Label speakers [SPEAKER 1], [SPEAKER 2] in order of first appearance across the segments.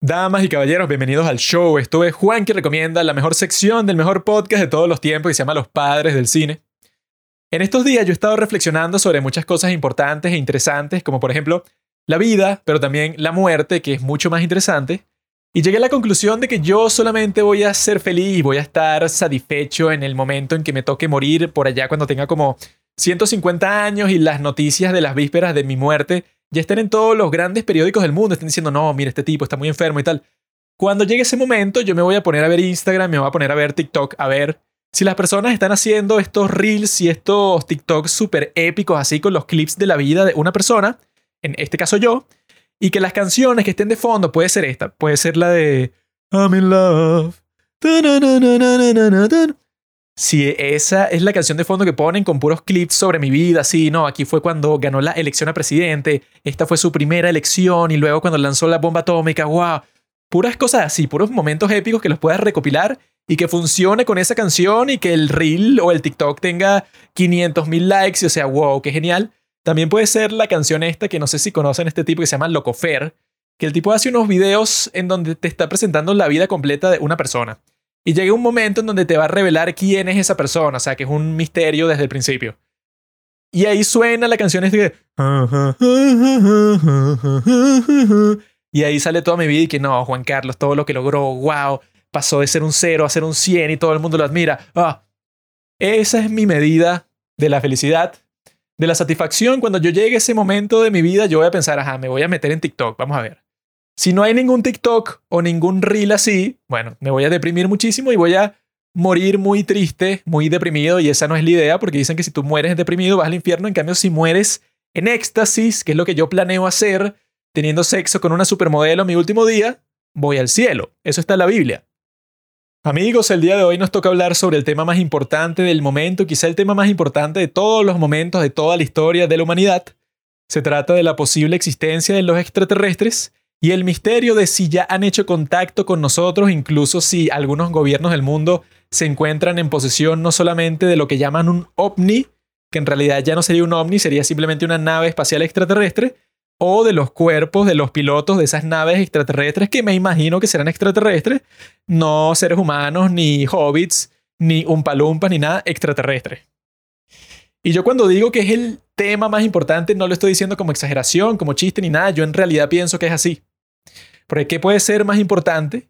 [SPEAKER 1] Damas y caballeros, bienvenidos al show. Esto es Juan que recomienda la mejor sección del mejor podcast de todos los tiempos que se llama Los Padres del Cine. En estos días yo he estado reflexionando sobre muchas cosas importantes e interesantes, como por ejemplo la vida, pero también la muerte, que es mucho más interesante. Y llegué a la conclusión de que yo solamente voy a ser feliz y voy a estar satisfecho en el momento en que me toque morir por allá cuando tenga como 150 años y las noticias de las vísperas de mi muerte ya estén en todos los grandes periódicos del mundo, estén diciendo, no, mira, este tipo está muy enfermo y tal. Cuando llegue ese momento, yo me voy a poner a ver Instagram, me voy a poner a ver TikTok, a ver si las personas están haciendo estos reels y estos TikToks súper épicos, así con los clips de la vida de una persona, en este caso yo, y que las canciones que estén de fondo puede ser esta, puede ser la de I'm in love si esa es la canción de fondo que ponen con puros clips sobre mi vida, sí, no, aquí fue cuando ganó la elección a presidente, esta fue su primera elección y luego cuando lanzó la bomba atómica, wow, puras cosas así, puros momentos épicos que los puedas recopilar y que funcione con esa canción y que el reel o el TikTok tenga 500 mil likes y o sea, wow, qué genial. También puede ser la canción esta que no sé si conocen este tipo que se llama Locofer, que el tipo hace unos videos en donde te está presentando la vida completa de una persona. Y llega un momento en donde te va a revelar quién es esa persona, o sea, que es un misterio desde el principio. Y ahí suena la canción este que... Y ahí sale toda mi vida y que no, Juan Carlos, todo lo que logró, wow, pasó de ser un cero a ser un 100 y todo el mundo lo admira. Ah, esa es mi medida de la felicidad, de la satisfacción. Cuando yo llegue a ese momento de mi vida, yo voy a pensar, ajá, me voy a meter en TikTok, vamos a ver. Si no hay ningún TikTok o ningún reel así, bueno, me voy a deprimir muchísimo y voy a morir muy triste, muy deprimido, y esa no es la idea, porque dicen que si tú mueres deprimido vas al infierno, en cambio si mueres en éxtasis, que es lo que yo planeo hacer, teniendo sexo con una supermodelo mi último día, voy al cielo. Eso está en la Biblia. Amigos, el día de hoy nos toca hablar sobre el tema más importante del momento, quizá el tema más importante de todos los momentos de toda la historia de la humanidad. Se trata de la posible existencia de los extraterrestres y el misterio de si ya han hecho contacto con nosotros, incluso si algunos gobiernos del mundo se encuentran en posesión no solamente de lo que llaman un ovni, que en realidad ya no sería un ovni, sería simplemente una nave espacial extraterrestre, o de los cuerpos de los pilotos de esas naves extraterrestres que me imagino que serán extraterrestres, no seres humanos, ni hobbits, ni umpalumpas, ni nada extraterrestre. Y yo cuando digo que es el tema más importante, no lo estoy diciendo como exageración, como chiste, ni nada, yo en realidad pienso que es así. Porque ¿qué puede ser más importante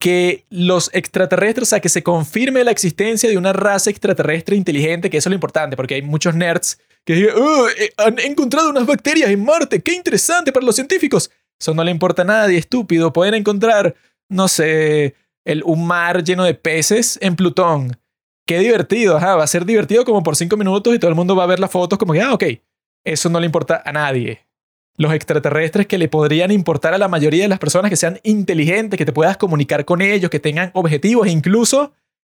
[SPEAKER 1] que los extraterrestres, o sea, que se confirme la existencia de una raza extraterrestre inteligente, que eso es lo importante, porque hay muchos nerds que dicen, oh, eh, han encontrado unas bacterias en Marte, qué interesante para los científicos. Eso no le importa a nadie, estúpido. Pueden encontrar, no sé, el, un mar lleno de peces en Plutón. Qué divertido, ajá, va a ser divertido como por cinco minutos y todo el mundo va a ver las fotos como que, ah, ok, eso no le importa a nadie los extraterrestres que le podrían importar a la mayoría de las personas que sean inteligentes, que te puedas comunicar con ellos, que tengan objetivos, e incluso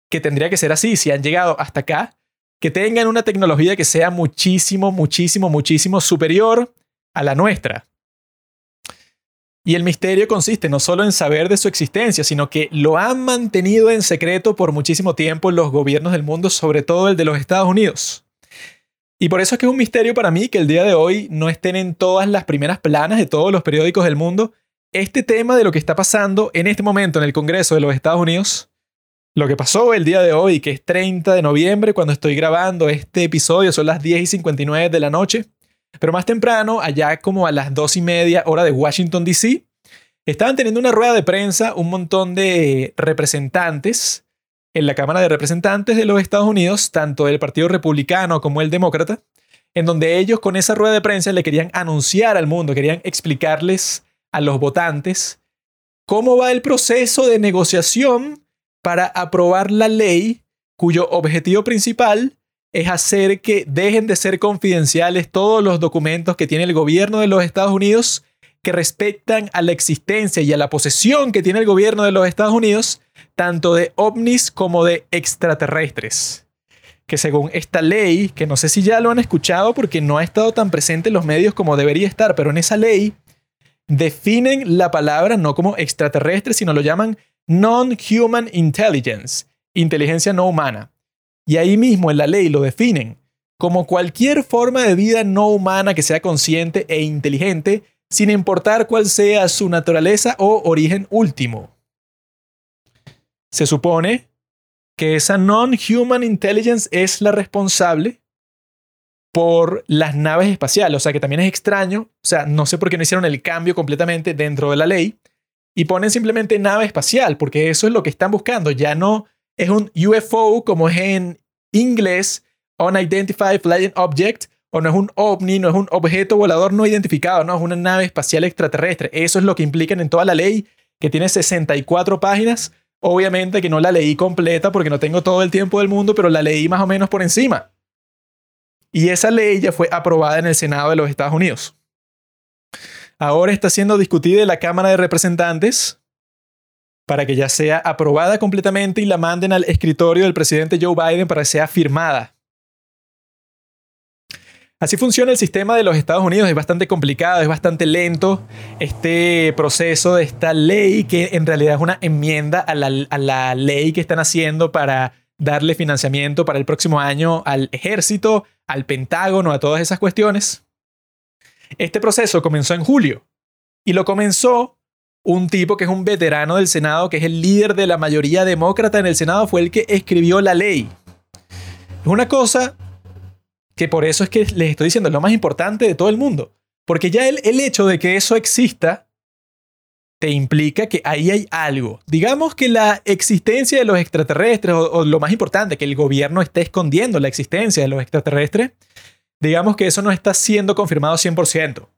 [SPEAKER 1] que tendría que ser así, si han llegado hasta acá, que tengan una tecnología que sea muchísimo, muchísimo, muchísimo superior a la nuestra. Y el misterio consiste no solo en saber de su existencia, sino que lo han mantenido en secreto por muchísimo tiempo los gobiernos del mundo, sobre todo el de los Estados Unidos. Y por eso es que es un misterio para mí que el día de hoy no estén en todas las primeras planas de todos los periódicos del mundo este tema de lo que está pasando en este momento en el Congreso de los Estados Unidos. Lo que pasó el día de hoy, que es 30 de noviembre, cuando estoy grabando este episodio, son las 10 y 59 de la noche. Pero más temprano, allá como a las 2 y media hora de Washington, D.C., estaban teniendo una rueda de prensa un montón de representantes en la Cámara de Representantes de los Estados Unidos, tanto el Partido Republicano como el Demócrata, en donde ellos con esa rueda de prensa le querían anunciar al mundo, querían explicarles a los votantes cómo va el proceso de negociación para aprobar la ley cuyo objetivo principal es hacer que dejen de ser confidenciales todos los documentos que tiene el gobierno de los Estados Unidos que respectan a la existencia y a la posesión que tiene el gobierno de los Estados Unidos tanto de ovnis como de extraterrestres. Que según esta ley, que no sé si ya lo han escuchado porque no ha estado tan presente en los medios como debería estar, pero en esa ley definen la palabra no como extraterrestre, sino lo llaman non-human intelligence, inteligencia no humana. Y ahí mismo en la ley lo definen como cualquier forma de vida no humana que sea consciente e inteligente sin importar cuál sea su naturaleza o origen último. Se supone que esa non-human intelligence es la responsable por las naves espaciales, o sea que también es extraño, o sea, no sé por qué no hicieron el cambio completamente dentro de la ley y ponen simplemente nave espacial, porque eso es lo que están buscando, ya no es un UFO como es en inglés, Unidentified Flying Object, o no es un ovni, no es un objeto volador no identificado, no es una nave espacial extraterrestre. Eso es lo que implican en toda la ley, que tiene 64 páginas. Obviamente que no la leí completa porque no tengo todo el tiempo del mundo, pero la leí más o menos por encima. Y esa ley ya fue aprobada en el Senado de los Estados Unidos. Ahora está siendo discutida en la Cámara de Representantes para que ya sea aprobada completamente y la manden al escritorio del presidente Joe Biden para que sea firmada. Así funciona el sistema de los Estados Unidos, es bastante complicado, es bastante lento este proceso de esta ley que en realidad es una enmienda a la, a la ley que están haciendo para darle financiamiento para el próximo año al ejército, al Pentágono, a todas esas cuestiones. Este proceso comenzó en julio y lo comenzó un tipo que es un veterano del Senado, que es el líder de la mayoría demócrata en el Senado, fue el que escribió la ley. Es una cosa que por eso es que les estoy diciendo, es lo más importante de todo el mundo. Porque ya el, el hecho de que eso exista te implica que ahí hay algo. Digamos que la existencia de los extraterrestres, o, o, lo más importante, que el gobierno esté escondiendo la existencia de los extraterrestres, digamos que eso no está siendo confirmado 100%.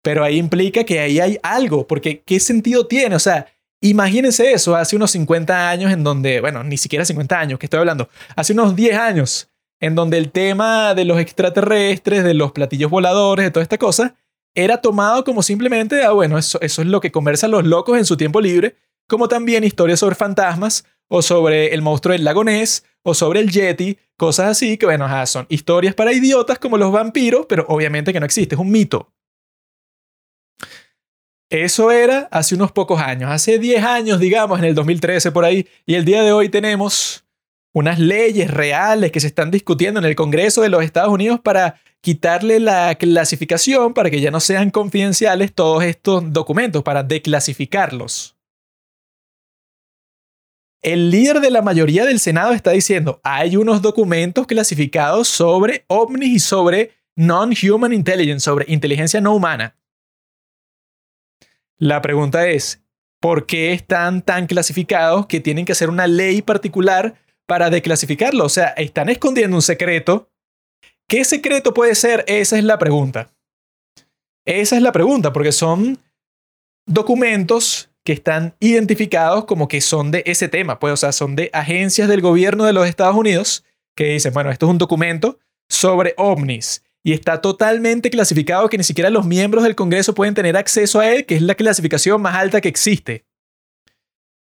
[SPEAKER 1] Pero ahí implica que ahí hay algo, porque ¿qué sentido tiene? O sea, imagínense eso hace unos 50 años en donde, bueno, ni siquiera 50 años, que estoy hablando, hace unos 10 años, en donde el tema de los extraterrestres, de los platillos voladores, de toda esta cosa, era tomado como simplemente, ah, bueno, eso, es lo que conversan los locos en su tiempo libre, como también historias sobre fantasmas, o sobre el monstruo del lago Ness, o sobre el Yeti, cosas así que, bueno, son historias para idiotas como los vampiros, pero obviamente que no existe, es un mito. Eso era hace unos pocos años, hace 10 años, digamos, en el 2013 por ahí, y el día de hoy tenemos unas leyes reales que se están discutiendo en el Congreso de los Estados Unidos para quitarle la clasificación para que ya no sean confidenciales todos estos documentos, para declasificarlos. El líder de la mayoría del Senado está diciendo, hay unos documentos clasificados sobre ovnis y sobre non-human intelligence, sobre inteligencia no humana. La pregunta es, ¿por qué están tan clasificados que tienen que hacer una ley particular para declasificarlo? O sea, están escondiendo un secreto. ¿Qué secreto puede ser? Esa es la pregunta. Esa es la pregunta, porque son documentos que están identificados como que son de ese tema, pues, o sea, son de agencias del gobierno de los Estados Unidos que dicen, bueno, esto es un documento sobre ovnis y está totalmente clasificado que ni siquiera los miembros del Congreso pueden tener acceso a él, que es la clasificación más alta que existe.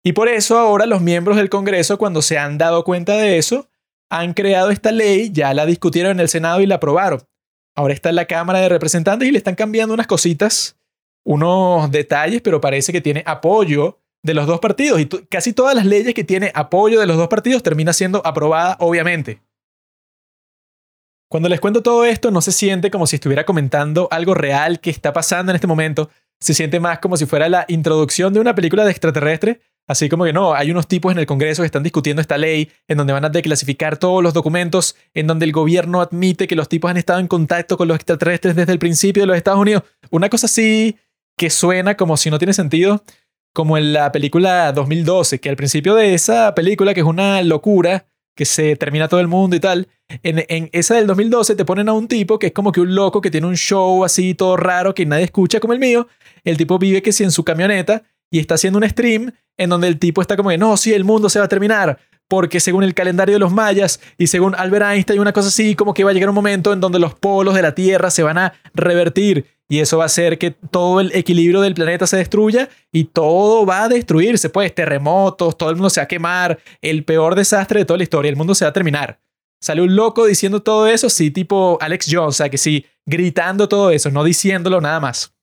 [SPEAKER 1] Y por eso ahora los miembros del Congreso, cuando se han dado cuenta de eso, han creado esta ley, ya la discutieron en el Senado y la aprobaron. Ahora está en la Cámara de Representantes y le están cambiando unas cositas, unos detalles, pero parece que tiene apoyo de los dos partidos. Y casi todas las leyes que tiene apoyo de los dos partidos termina siendo aprobada, obviamente. Cuando les cuento todo esto, no se siente como si estuviera comentando algo real que está pasando en este momento. Se siente más como si fuera la introducción de una película de extraterrestre. Así como que no, hay unos tipos en el Congreso que están discutiendo esta ley, en donde van a declasificar todos los documentos, en donde el gobierno admite que los tipos han estado en contacto con los extraterrestres desde el principio de los Estados Unidos. Una cosa así que suena como si no tiene sentido, como en la película 2012, que al principio de esa película, que es una locura, que se termina todo el mundo y tal. En, esa del 2012 te ponen a un tipo que es como que un loco que tiene un show así todo raro que nadie escucha como el mío. El tipo vive que si en su camioneta y está haciendo un stream en donde el tipo está como que no, sí, el mundo se va a terminar. Porque según el calendario de los mayas y según Albert Einstein, una cosa así, como que va a llegar un momento en donde los polos de la Tierra se van a revertir y eso va a hacer que todo el equilibrio del planeta se destruya y todo va a destruirse, pues terremotos, todo el mundo se va a quemar, el peor desastre de toda la historia, el mundo se va a terminar. Sale un loco diciendo todo eso, sí, tipo Alex Jones, o sea, que sí, gritando todo eso, no diciéndolo nada más.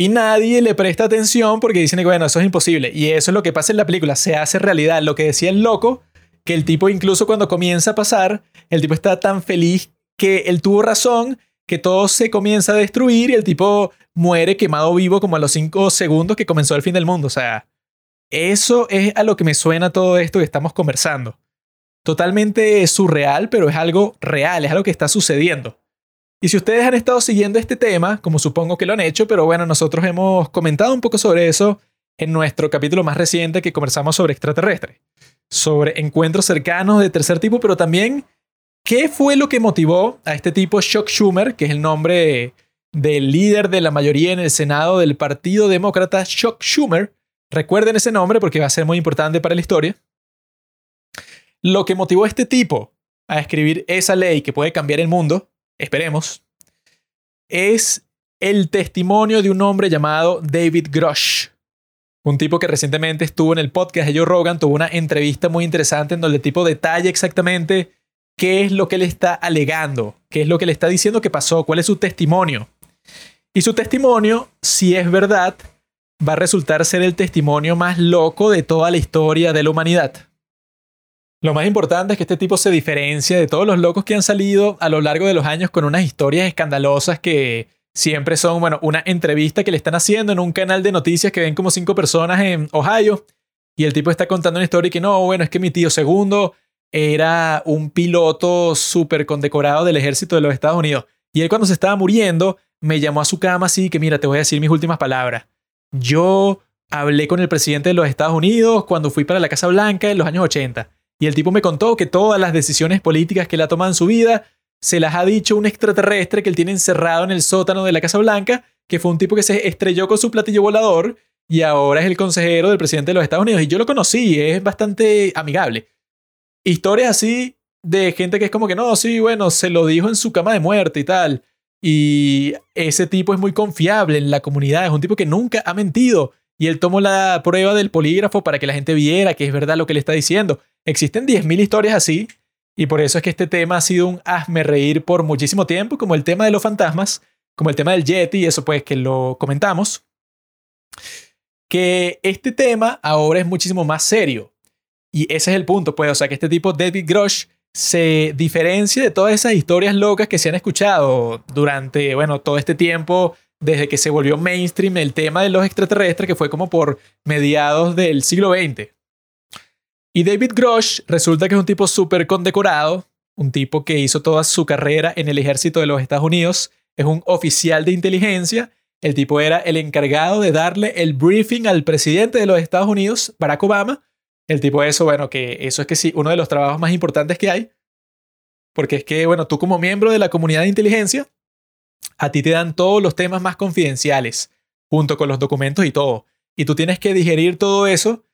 [SPEAKER 1] Y nadie le presta atención porque dicen que, bueno, eso es imposible. Y eso es lo que pasa en la película, se hace realidad. Lo que decía el loco, que el tipo incluso cuando comienza a pasar, el tipo está tan feliz que él tuvo razón que todo se comienza a destruir y el tipo muere quemado vivo como a los cinco segundos que comenzó el fin del mundo. O sea, eso es a lo que me suena todo esto que estamos conversando. Totalmente surreal, pero es algo real, es algo que está sucediendo. Y si ustedes han estado siguiendo este tema, como supongo que lo han hecho, pero bueno, nosotros hemos comentado un poco sobre eso en nuestro capítulo más reciente que conversamos sobre extraterrestres, sobre encuentros cercanos de tercer tipo, pero también qué fue lo que motivó a este tipo Chuck Schumer, que es el nombre del líder de la mayoría en el Senado del Partido Demócrata, Chuck Schumer. Recuerden ese nombre porque va a ser muy importante para la historia. Lo que motivó a este tipo a escribir esa ley que puede cambiar el mundo, esperemos, es el testimonio de un hombre llamado David Grosh. Un tipo que recientemente estuvo en el podcast de Joe Rogan, tuvo una entrevista muy interesante en donde el tipo detalla exactamente qué es lo que le está alegando, qué es lo que le está diciendo que pasó, cuál es su testimonio. Y su testimonio, si es verdad, va a resultar ser el testimonio más loco de toda la historia de la humanidad. Lo más importante es que este tipo se diferencia de todos los locos que han salido a lo largo de los años con unas historias escandalosas que siempre son, bueno, una entrevista que le están haciendo en un canal de noticias que ven como cinco personas en Ohio y el tipo está contando una historia que no, bueno, es que mi tío segundo era un piloto súper condecorado del ejército de los Estados Unidos y él cuando se estaba muriendo me llamó a su cama así que mira, te voy a decir mis últimas palabras. Yo hablé con el presidente de los Estados Unidos cuando fui para la Casa Blanca en los años 80 y el tipo me contó que todas las decisiones políticas que él ha en su vida se las ha dicho un extraterrestre que él tiene encerrado en el sótano de la Casa Blanca, que fue un tipo que se estrelló con su platillo volador y ahora es el consejero del presidente de los Estados Unidos. Y yo lo conocí, es bastante amigable. Historias así de gente que es como que no, sí, bueno, se lo dijo en su cama de muerte y tal. Y ese tipo es muy confiable en la comunidad, es un tipo que nunca ha mentido. Y él tomó la prueba del polígrafo para que la gente viera que es verdad lo que le está diciendo. Existen 10.000 historias así, y por eso es que este tema ha sido un hazme reír por muchísimo tiempo, como el tema de los fantasmas, como el tema del Yeti, y eso pues que lo comentamos. Que este tema ahora es muchísimo más serio. Y ese es el punto, pues, o sea, que este tipo, David Grosh, se diferencia de todas esas historias locas que se han escuchado durante, bueno, todo este tiempo, desde que se volvió mainstream el tema de los extraterrestres, que fue como por mediados del siglo XX. Y David Grosh resulta que es un tipo súper condecorado, un tipo que hizo toda su carrera en el ejército de los Estados Unidos, es un oficial de inteligencia, el tipo era el encargado de darle el briefing al presidente de los Estados Unidos, Barack Obama. El tipo de eso, bueno, que eso es que sí, uno de los trabajos más importantes que hay, porque es que, bueno, tú como miembro de la comunidad de inteligencia, a ti te dan todos los temas más confidenciales, junto con los documentos y todo. Y tú tienes que digerir todo eso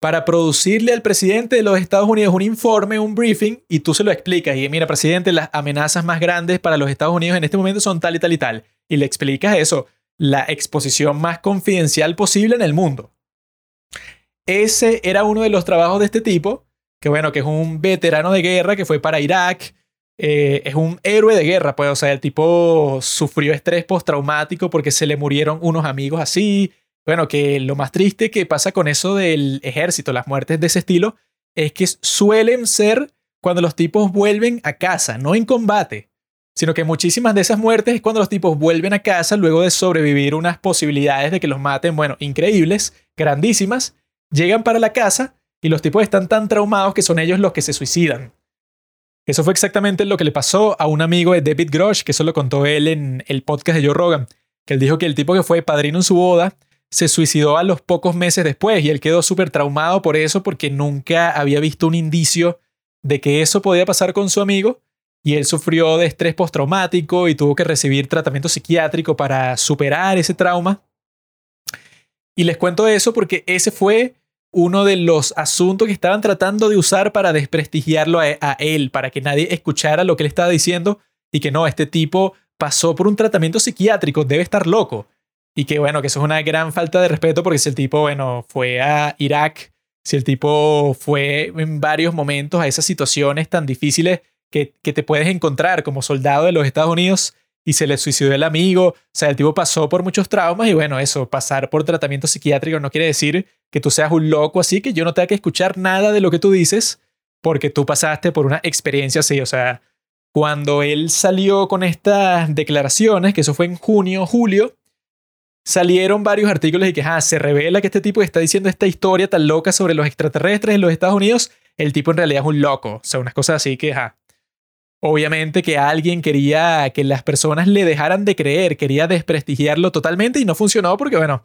[SPEAKER 1] para producirle al presidente de los Estados Unidos un informe, un briefing, y tú se lo explicas. Y mira, presidente, las amenazas más grandes para los Estados Unidos en este momento son tal y tal y tal. Y le explicas eso, la exposición más confidencial posible en el mundo. Ese era uno de los trabajos de este tipo, que bueno, que es un veterano de guerra que fue para Irak. Eh, es un héroe de guerra, pues, o sea, el tipo sufrió estrés postraumático porque se le murieron unos amigos así, bueno, que lo más triste que pasa con eso del ejército, las muertes de ese estilo, es que suelen ser cuando los tipos vuelven a casa, no en combate, sino que muchísimas de esas muertes es cuando los tipos vuelven a casa luego de sobrevivir unas posibilidades de que los maten, bueno, increíbles, grandísimas, llegan para la casa y los tipos están tan traumados que son ellos los que se suicidan. Eso fue exactamente lo que le pasó a un amigo de David Grosh, que eso lo contó él en el podcast de Joe Rogan, que él dijo que el tipo que fue padrino en su boda se suicidó a los pocos meses después y él quedó súper traumado por eso porque nunca había visto un indicio de que eso podía pasar con su amigo y él sufrió de estrés postraumático y tuvo que recibir tratamiento psiquiátrico para superar ese trauma. Y les cuento eso porque ese fue uno de los asuntos que estaban tratando de usar para desprestigiarlo a, a él, para que nadie escuchara lo que él estaba diciendo y que no, este tipo pasó por un tratamiento psiquiátrico, debe estar loco. Y que bueno, que eso es una gran falta de respeto porque si el tipo, bueno, fue a Irak, si el tipo fue en varios momentos a esas situaciones tan difíciles que, que te puedes encontrar como soldado de los Estados Unidos y se le suicidó el amigo, o sea, el tipo pasó por muchos traumas y bueno, eso, pasar por tratamiento psiquiátrico no quiere decir que tú seas un loco así, que yo no tenga que escuchar nada de lo que tú dices porque tú pasaste por una experiencia así, o sea, cuando él salió con estas declaraciones, que eso fue en junio, julio, salieron varios artículos y que ah, se revela que este tipo está diciendo esta historia tan loca sobre los extraterrestres en los Estados Unidos, el tipo en realidad es un loco. O sea, unas cosas así que, ah, obviamente que alguien quería que las personas le dejaran de creer, quería desprestigiarlo totalmente y no funcionó porque, bueno,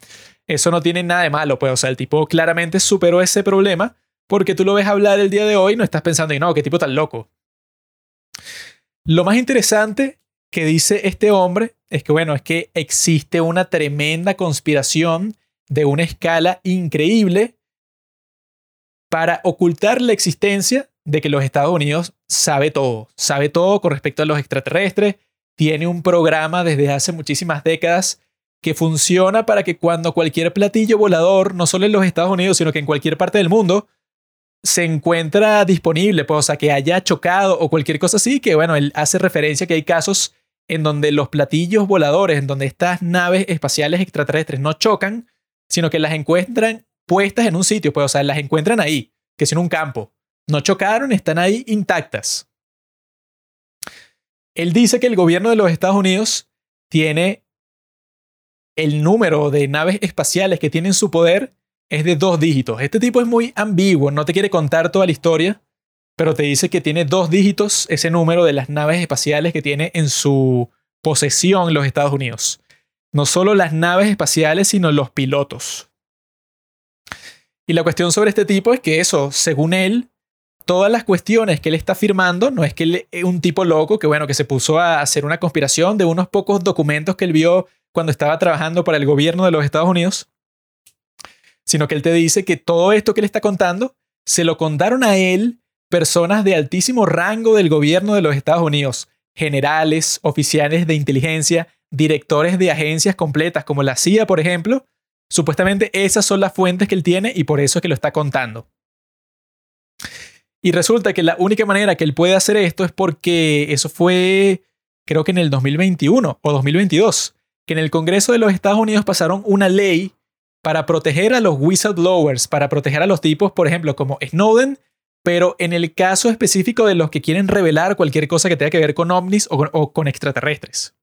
[SPEAKER 1] eso no tiene nada de malo, pues, o sea, el tipo claramente superó ese problema porque tú lo ves hablar el día de hoy y no estás pensando, no, qué tipo tan loco. Lo más interesante que dice este hombre es que, bueno, es que existe una tremenda conspiración de una escala increíble para ocultar la existencia de que los Estados Unidos sabe todo, sabe todo con respecto a los extraterrestres, tiene un programa desde hace muchísimas décadas que funciona para que cuando cualquier platillo volador, no solo en los Estados Unidos, sino que en cualquier parte del mundo, se encuentra disponible, pues, o sea, que haya chocado o cualquier cosa así, que bueno, él hace referencia que hay casos en donde los platillos voladores, en donde estas naves espaciales extraterrestres no chocan, sino que las encuentran puestas en un sitio, pues, o sea, las encuentran ahí, que es en un campo. No chocaron, están ahí intactas. Él dice que el gobierno de los Estados Unidos tiene el número de naves espaciales que tienen su poder es de dos dígitos. Este tipo es muy ambiguo, no te quiere contar toda la historia, pero te dice que tiene dos dígitos ese número de las naves espaciales que tiene en su posesión los Estados Unidos. No solo las naves espaciales, sino los pilotos. Y la cuestión sobre este tipo es que eso, según él, todas las cuestiones que él está firmando, no es que él es un tipo loco que bueno, que se puso a hacer una conspiración de unos pocos documentos que él vio cuando estaba trabajando para el gobierno de los Estados Unidos, sino que él te dice que todo esto que él está contando se lo contaron a él personas de altísimo rango del gobierno de los Estados Unidos, generales, oficiales de inteligencia, directores de agencias completas como la CIA, por ejemplo. Supuestamente esas son las fuentes que él tiene y por eso es que lo está contando. Y resulta que la única manera que él puede hacer esto es porque eso fue, creo que en el 2021 o 2022, que en el Congreso de los Estados Unidos pasaron una ley para proteger a los whistleblowers, para proteger a los tipos, por ejemplo, como Snowden, pero en el caso específico de los que quieren revelar cualquier cosa que tenga que ver con ovnis o con, extraterrestres.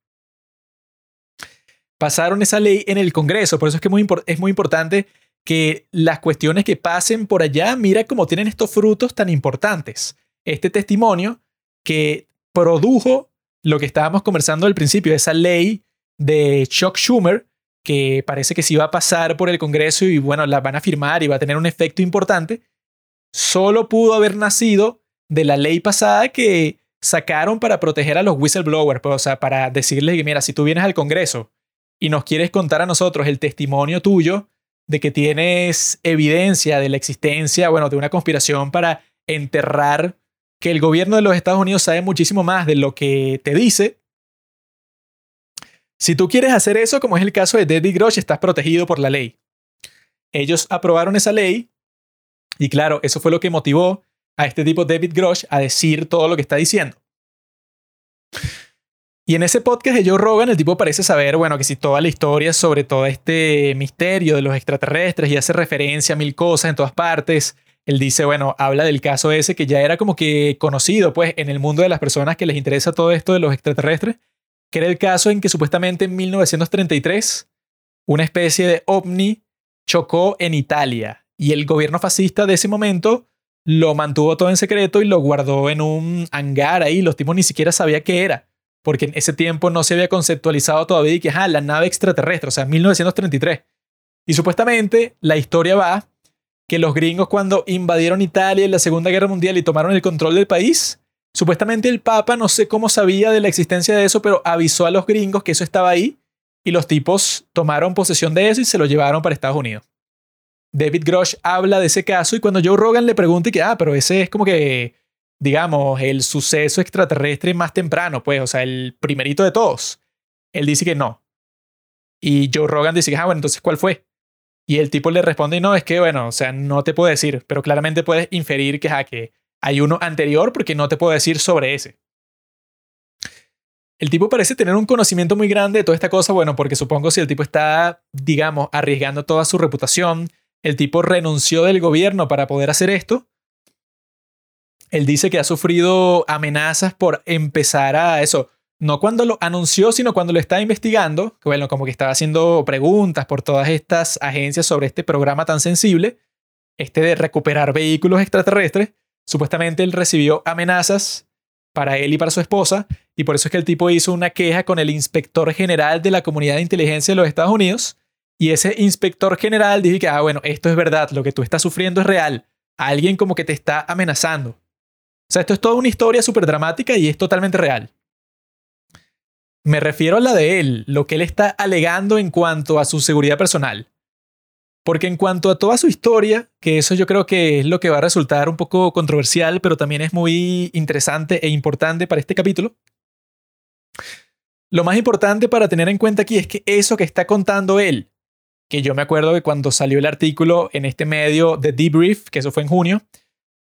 [SPEAKER 1] Pasaron esa ley en el Congreso, por eso es que es muy importante que las cuestiones que pasen por allá, mira cómo tienen estos frutos tan importantes. Este testimonio que produjo lo que estábamos conversando al principio, esa ley de Chuck Schumer, que parece que sí va a pasar por el Congreso y bueno, la van a firmar y va a tener un efecto importante, solo pudo haber nacido de la ley pasada que sacaron para proteger a los whistleblowers, pues, o sea, para decirles que mira, si tú vienes al Congreso y nos quieres contar a nosotros el testimonio tuyo de que tienes evidencia de la existencia, bueno, de una conspiración para enterrar que el gobierno de los Estados Unidos sabe muchísimo más de lo que te dice, si tú quieres hacer eso, como es el caso de David Grosh, estás protegido por la ley. Ellos aprobaron esa ley y claro, eso fue lo que motivó a este tipo David Grosh a decir todo lo que está diciendo. Y en ese podcast de Joe Rogan, el tipo parece saber, bueno, que si toda la historia sobre todo este misterio de los extraterrestres y hace referencia a mil cosas en todas partes. Él dice, bueno, habla del caso ese que ya era como que conocido, pues, en el mundo de las personas que les interesa todo esto de los extraterresres que era el caso en que supuestamente en 1933 una especie de ovni chocó en Italia y el gobierno fascista de ese momento lo mantuvo todo en secreto y lo guardó en un hangar ahí, los tipos ni siquiera sabían qué era, porque en ese tiempo no se había conceptualizado todavía y que, ah, la nave extraterrestre, o sea, 1933. Y supuestamente la historia va que los gringos cuando invadieron Italia en la Segunda Guerra Mundial y tomaron el control del país, Supuestamente el Papa, no sé cómo sabía de la existencia de eso, pero avisó a los gringos que eso estaba ahí y los tipos tomaron posesión de eso y se lo llevaron para Estados Unidos. David Grosh habla de ese caso y cuando Joe Rogan le pregunta y que, ah, pero ese es como que, digamos, el suceso extraterrestre más temprano, pues, o sea, el primerito de todos. Él dice que no. Y Joe Rogan dice ah, bueno, entonces, ¿cuál fue? Y el tipo le responde, no, es que, bueno, o sea, no te puedo decir, pero claramente puedes inferir que, ah, que hay uno anterior porque no te puedo decir sobre ese. El tipo parece tener un conocimiento muy grande de toda esta cosa, bueno, porque supongo si el tipo está, digamos, arriesgando toda su reputación, el tipo renunció del gobierno para poder hacer esto. Él dice que ha sufrido amenazas por empezar a eso, no cuando lo anunció, sino cuando lo estaba investigando, bueno, como que estaba haciendo preguntas por todas estas agencias sobre este programa tan sensible, este de recuperar vehículos extraterrestres, supuestamente él recibió amenazas para él y para su esposa, y por eso es que el tipo hizo una queja con el inspector general de la comunidad de inteligencia de los Estados Unidos, y ese inspector general dijo que, ah, bueno, esto es verdad, lo que tú estás sufriendo es real, alguien como que te está amenazando. O sea, esto es toda una historia súper dramática y es totalmente real. Me refiero a la de él, lo que él está alegando en cuanto a su seguridad personal. Porque en cuanto a toda su historia, que eso yo creo que es lo que va a resultar un poco controversial, pero también es muy interesante e importante para este capítulo. Lo más importante para tener en cuenta aquí es que eso que está contando él, que yo me acuerdo que cuando salió el artículo en este medio de Debrief, que eso fue en junio,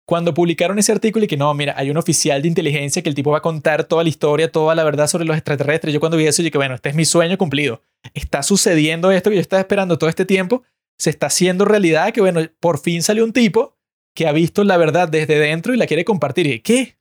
[SPEAKER 1] cuando publicaron ese artículo y que no, mira, hay un oficial de inteligencia que el tipo va a contar toda la historia, toda la verdad sobre los extraterrestres. Yo cuando vi eso, dije bueno, este es mi sueño cumplido. Está sucediendo esto que yo estaba esperando todo este tiempo, se está haciendo realidad, que bueno, por fin salió un tipo que ha visto la verdad desde dentro y la quiere compartir. Y ¿qué?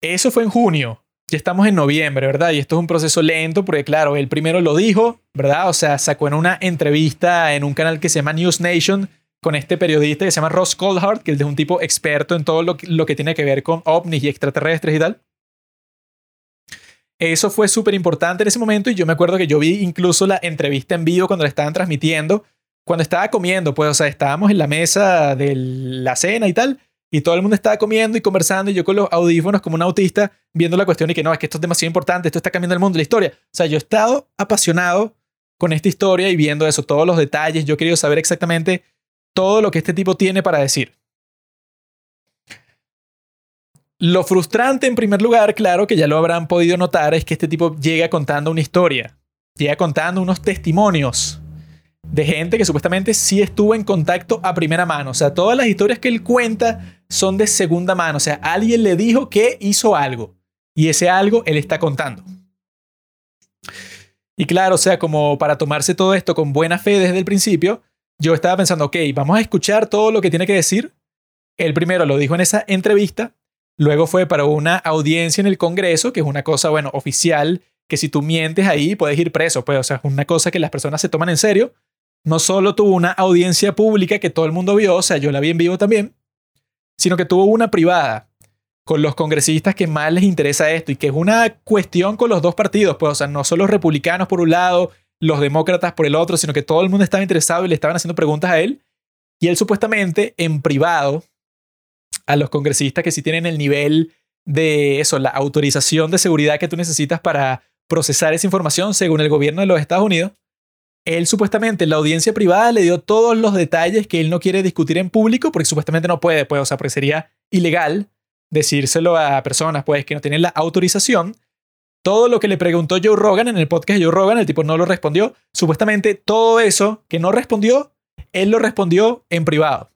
[SPEAKER 1] Eso fue en junio. Ya estamos en noviembre, ¿verdad? Y esto es un proceso lento porque, claro, él primero lo dijo, ¿verdad? O sea, sacó en una entrevista en un canal que se llama News Nation con este periodista que se llama Ross Coldhart, que es un tipo experto en todo lo que, lo que tiene que ver con ovnis y extraterrestres y tal. Eso fue súper importante en ese momento y yo me acuerdo que yo vi incluso la entrevista en vivo cuando la estaban transmitiendo, cuando estaba comiendo, pues, o sea, estábamos en la mesa de la cena y tal, y todo el mundo estaba comiendo y conversando y yo con los audífonos como un autista viendo la cuestión y que no, es que esto es demasiado importante, esto está cambiando el mundo, la historia. O sea, yo he estado apasionado con esta historia y viendo eso, todos los detalles, yo he querido saber exactamente todo lo que este tipo tiene para decir. Lo frustrante, en primer lugar, claro que ya lo habrán podido notar, es que este tipo llega contando una historia, llega contando unos testimonios de gente que supuestamente sí estuvo en contacto a primera mano. O sea, todas las historias que él cuenta son de segunda mano. O sea, alguien le dijo que hizo algo y ese algo él está contando. Y claro, o sea, como para tomarse todo esto con buena fe desde el principio, yo estaba pensando, ok, vamos a escuchar todo lo que tiene que decir. El primero lo dijo en esa entrevista, luego fue para una audiencia en el Congreso, que es una cosa, bueno, oficial, que si tú mientes ahí puedes ir preso, pues, o sea, es una cosa que las personas se toman en serio. No solo tuvo una audiencia pública que todo el mundo vio, o sea, yo la vi en vivo también, sino que tuvo una privada con los congresistas que más les interesa esto y que es una cuestión con los dos partidos, pues, o sea, no solo los republicanos por un lado los demócratas por el otro, sino que todo el mundo estaba interesado y le estaban haciendo preguntas a él. Y él supuestamente en privado a los congresistas que sí tienen el nivel de eso, la autorización de seguridad que tú necesitas para procesar esa información según el gobierno de los Estados Unidos, él supuestamente en la audiencia privada le dio todos los detalles que él no quiere discutir en público porque supuestamente no puede, pues, o sea, porque sería ilegal decírselo a personas pues que no tienen la autorización todo lo que le preguntó Joe Rogan en el podcast de Joe Rogan, el tipo no lo respondió. Supuestamente todo eso que no respondió, él lo respondió en privado.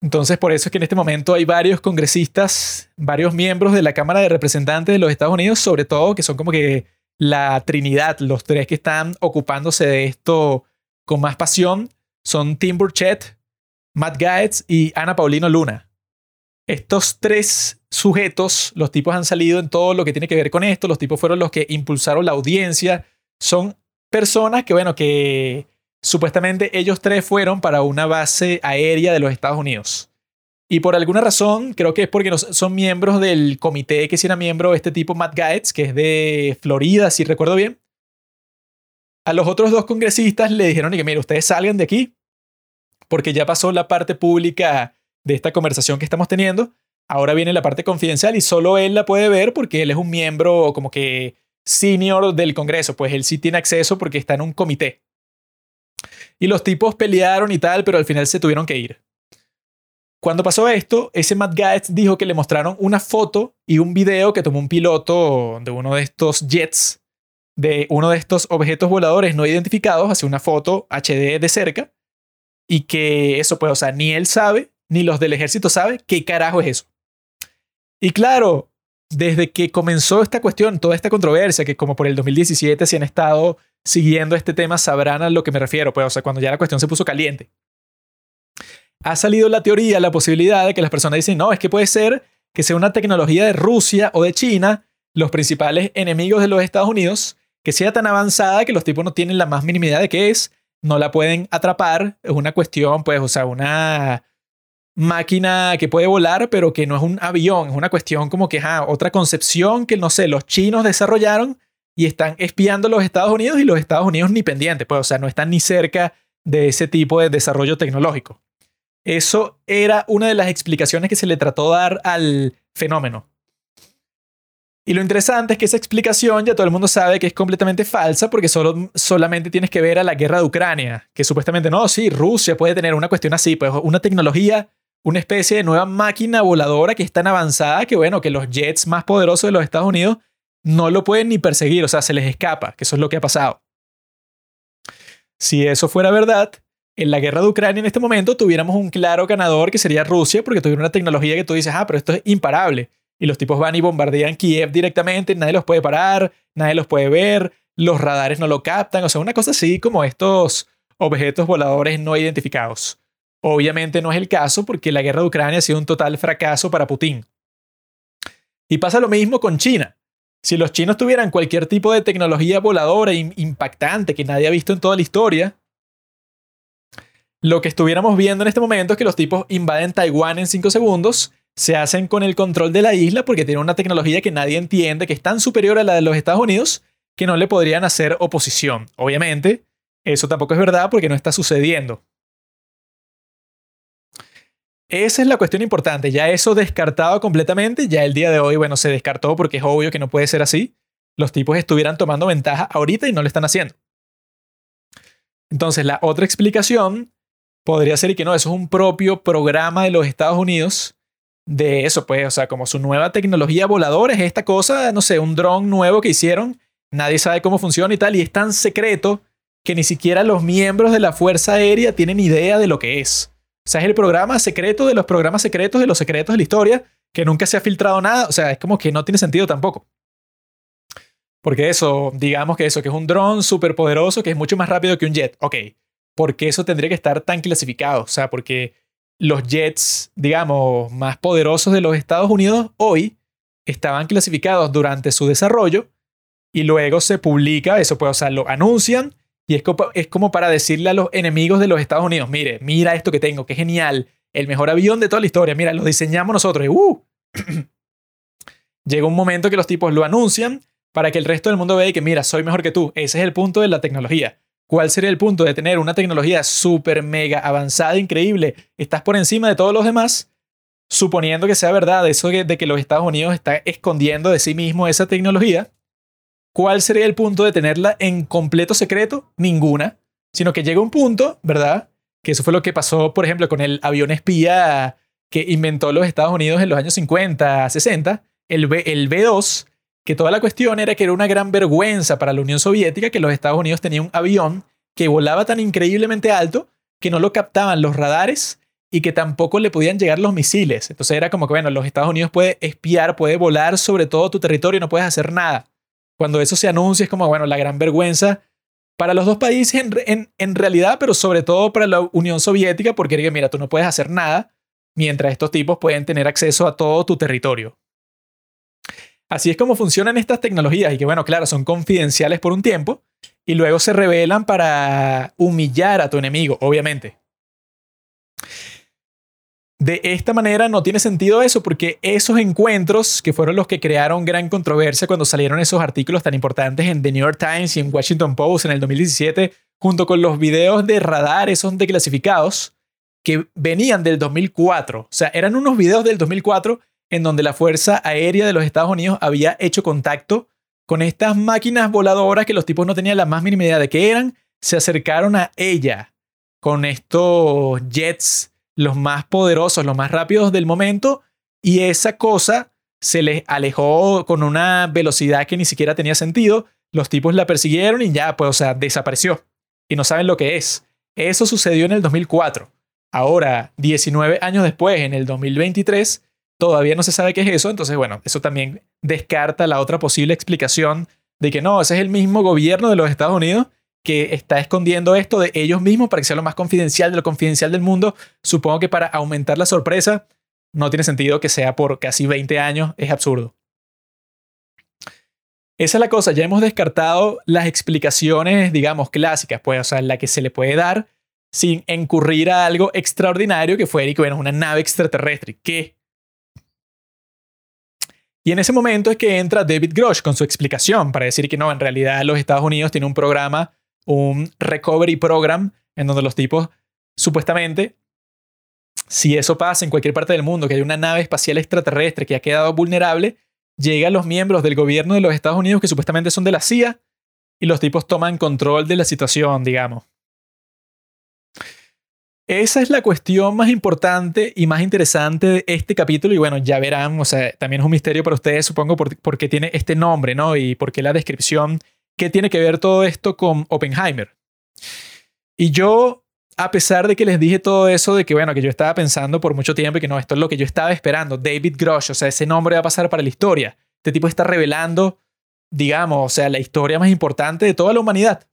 [SPEAKER 1] Entonces, por eso es que en este momento hay varios congresistas, varios miembros de la Cámara de Representantes de los Estados Unidos, sobre todo, que son como que la Trinidad, los tres que están ocupándose de esto con más pasión, son Tim Burchett, Matt Gaetz y Ana Paulino Luna. Estos tres sujetos, los tipos han salido en todo lo que tiene que ver con esto, los tipos fueron los que impulsaron la audiencia, son personas que, bueno, que supuestamente ellos tres fueron para una base aérea de los Estados Unidos. Y por alguna razón, creo que es porque son miembros del comité que si era miembro este tipo Matt Gaetz, que es de Florida, si recuerdo bien. A los otros dos congresistas le dijeron que, mire, ustedes salgan de aquí, porque ya pasó la parte pública de esta conversación que estamos teniendo. Ahora viene la parte confidencial y solo él la puede ver porque él es un miembro como que senior del Congreso, pues él sí tiene acceso porque está en un comité. Y los tipos pelearon y tal, pero al final se tuvieron que ir. Cuando pasó esto, ese Matt Gaetz dijo que le mostraron una foto y un video que tomó un piloto de uno de estos jets, de uno de estos objetos voladores no identificados, hace una foto HD de cerca, y que eso, pues, o sea, ni él sabe ni los del ejército saben qué carajo es eso. Y claro, desde que comenzó esta cuestión, toda esta controversia, que como por el 2017 si han estado siguiendo este tema, sabrán a lo que me refiero, pues, o sea, cuando ya la cuestión se puso caliente. ha salido la teoría, la posibilidad de que las personas dicen, no, es que puede ser que sea una tecnología de Rusia o de China, los principales enemigos de los Estados Unidos, que sea tan avanzada que los tipos no tienen la más mínima idea de qué es, no la pueden atrapar, es una cuestión, pues, o sea, una máquina que puede volar, pero que no es un avión, es una cuestión como que, otra concepción que, no sé, los chinos desarrollaron y están espiando a los Estados Unidos y los Estados Unidos ni pendientes, pues, o sea, no están ni cerca de ese tipo de desarrollo tecnológico. Eso era una de las explicaciones que se le trató de dar al fenómeno. Y lo interesante es que esa explicación ya todo el mundo sabe que es completamente falsa porque solo, solamente tienes que ver a la guerra de Ucrania, que supuestamente no, sí, Rusia puede tener una cuestión así, pues una tecnología, una especie de nueva máquina voladora que es tan avanzada que bueno, que los jets más poderosos de los Estados Unidos no lo pueden ni perseguir, o sea, se les escapa, que eso es lo que ha pasado. Si eso fuera verdad, en la guerra de Ucrania en este momento tuviéramos un claro ganador que sería Rusia, porque tuviera una tecnología que tú dices, ah, pero esto es imparable. Y los tipos van y bombardean Kiev directamente, nadie los puede parar, nadie los puede ver, los radares no lo captan, o sea, una cosa así como estos objetos voladores no identificados. Obviamente no es el caso porque la guerra de Ucrania ha sido un total fracaso para Putin. Y pasa lo mismo con China. Si los chinos tuvieran cualquier tipo de tecnología voladora impactante que nadie ha visto en toda la historia, lo que estuviéramos viendo en este momento es que los tipos invaden Taiwán en 5 segundos, se hacen con el control de la isla porque tienen una tecnología que nadie entiende, que es tan superior a la de los Estados Unidos, que no le podrían hacer oposición. Obviamente, eso tampoco es verdad porque no está sucediendo. Esa es la cuestión importante. Ya eso descartado completamente, ya el día de hoy, bueno, se descartó porque es obvio que no puede ser así. Los tipos estuvieran tomando ventaja ahorita y no lo están haciendo. Entonces, la otra explicación podría ser que no, eso es un propio programa de los Estados Unidos de eso, pues, o sea, como su nueva tecnología voladora es esta cosa, no sé, un dron nuevo que hicieron, nadie sabe cómo funciona y tal, y es tan secreto que ni siquiera los miembros de la Fuerza Aérea tienen idea de lo que es. O sea, es el programa secreto de los programas secretos de los secretos de la historia, que nunca se ha filtrado nada, o sea, es como que no tiene sentido tampoco. Porque eso, digamos que eso, que es un dron súper poderoso, que es mucho más rápido que un jet, ok, porque eso tendría que estar tan clasificado? O sea, porque los jets, digamos, más poderosos de los Estados Unidos hoy estaban clasificados durante su desarrollo y luego se publica eso, pues, o sea, lo anuncian y es como, para decirle a los enemigos de los Estados Unidos, mire, mira esto que tengo, qué genial, el mejor avión de toda la historia, mira, lo diseñamos nosotros. Y, uh, llega un momento que los tipos lo anuncian para que el resto del mundo vea que, mira, soy mejor que tú. Ese es el punto de la tecnología. ¿Cuál sería el punto de tener una tecnología súper mega avanzada, increíble? Estás por encima de todos los demás, suponiendo que sea verdad eso de que los Estados Unidos están escondiendo de sí mismo esa tecnología. ¿Cuál sería el punto de tenerla en completo secreto? Ninguna. Sino que llega un punto, ¿verdad? Que eso fue lo que pasó, por ejemplo, con el avión espía que inventó los Estados Unidos en los años 50, 60, el, B, el B2, que toda la cuestión era que era una gran vergüenza para la Unión Soviética que los Estados Unidos tenían un avión que volaba tan increíblemente alto que no lo captaban los radares y que tampoco le podían llegar los misiles. Entonces era como que, bueno, los Estados Unidos puede espiar, puede volar sobre todo tu territorio no puedes hacer nada. Cuando eso se anuncia es como, bueno, la gran vergüenza para los dos países en, en, realidad, pero sobre todo para la Unión Soviética, porque mira, tú no puedes hacer nada mientras estos tipos pueden tener acceso a todo tu territorio. Así es como funcionan estas tecnologías y que, bueno, claro, son confidenciales por un tiempo y luego se revelan para humillar a tu enemigo, obviamente. De esta manera no tiene sentido eso porque esos encuentros, que fueron los que crearon gran controversia cuando salieron esos artículos tan importantes en The New York Times y en Washington Post en el 2017, junto con los videos de radar, esos declasificados, que venían del 2004. O sea, eran unos videos del 2004 en donde la Fuerza Aérea de los Estados Unidos había hecho contacto con estas máquinas voladoras que los tipos no tenían la más mínima idea de qué eran, se acercaron a ella con estos jets, los más poderosos, los más rápidos del momento, y esa cosa se les alejó con una velocidad que ni siquiera tenía sentido. Los tipos la persiguieron y ya, pues, o sea, desapareció. Y no saben lo que es. Eso sucedió en el 2004. Ahora, 19 años después, en el 2023, Todavía no se sabe qué es eso, entonces bueno, eso también descarta la otra posible explicación de que no, ese es el mismo gobierno de los Estados Unidos que está escondiendo esto de ellos mismos para que sea lo más confidencial de lo confidencial del mundo. Supongo que para aumentar la sorpresa no tiene sentido que sea por casi 20 años, es absurdo. Esa es la cosa, ya hemos descartado las explicaciones, digamos, clásicas, pues, o sea, la que se le puede dar sin incurrir a algo extraordinario que fue, bueno, una nave extraterrestre. ¿Qué? Y en ese momento es que entra David Grosh con su explicación para decir que no, en realidad los Estados Unidos tienen un programa, un recovery program, en donde los tipos, supuestamente, si eso pasa en cualquier parte del mundo, que hay una nave espacial extraterrestre que ha quedado vulnerable, llegan los miembros del gobierno de los Estados Unidos que supuestamente son de la CIA y los tipos toman control de la situación, digamos. Esa es la cuestión más importante y más interesante de este capítulo y bueno, ya verán, o sea, también es un misterio para ustedes, supongo, por, qué tiene este nombre, ¿no? Y por qué la descripción, qué tiene que ver todo esto con Oppenheimer. Y yo, a pesar de que les dije todo eso, de que bueno, que yo estaba pensando por mucho tiempo y que no, esto es lo que yo estaba esperando, David Grosh, o sea, ese nombre va a pasar para la historia. Este tipo está revelando, digamos, o sea, la historia más importante de toda la humanidad.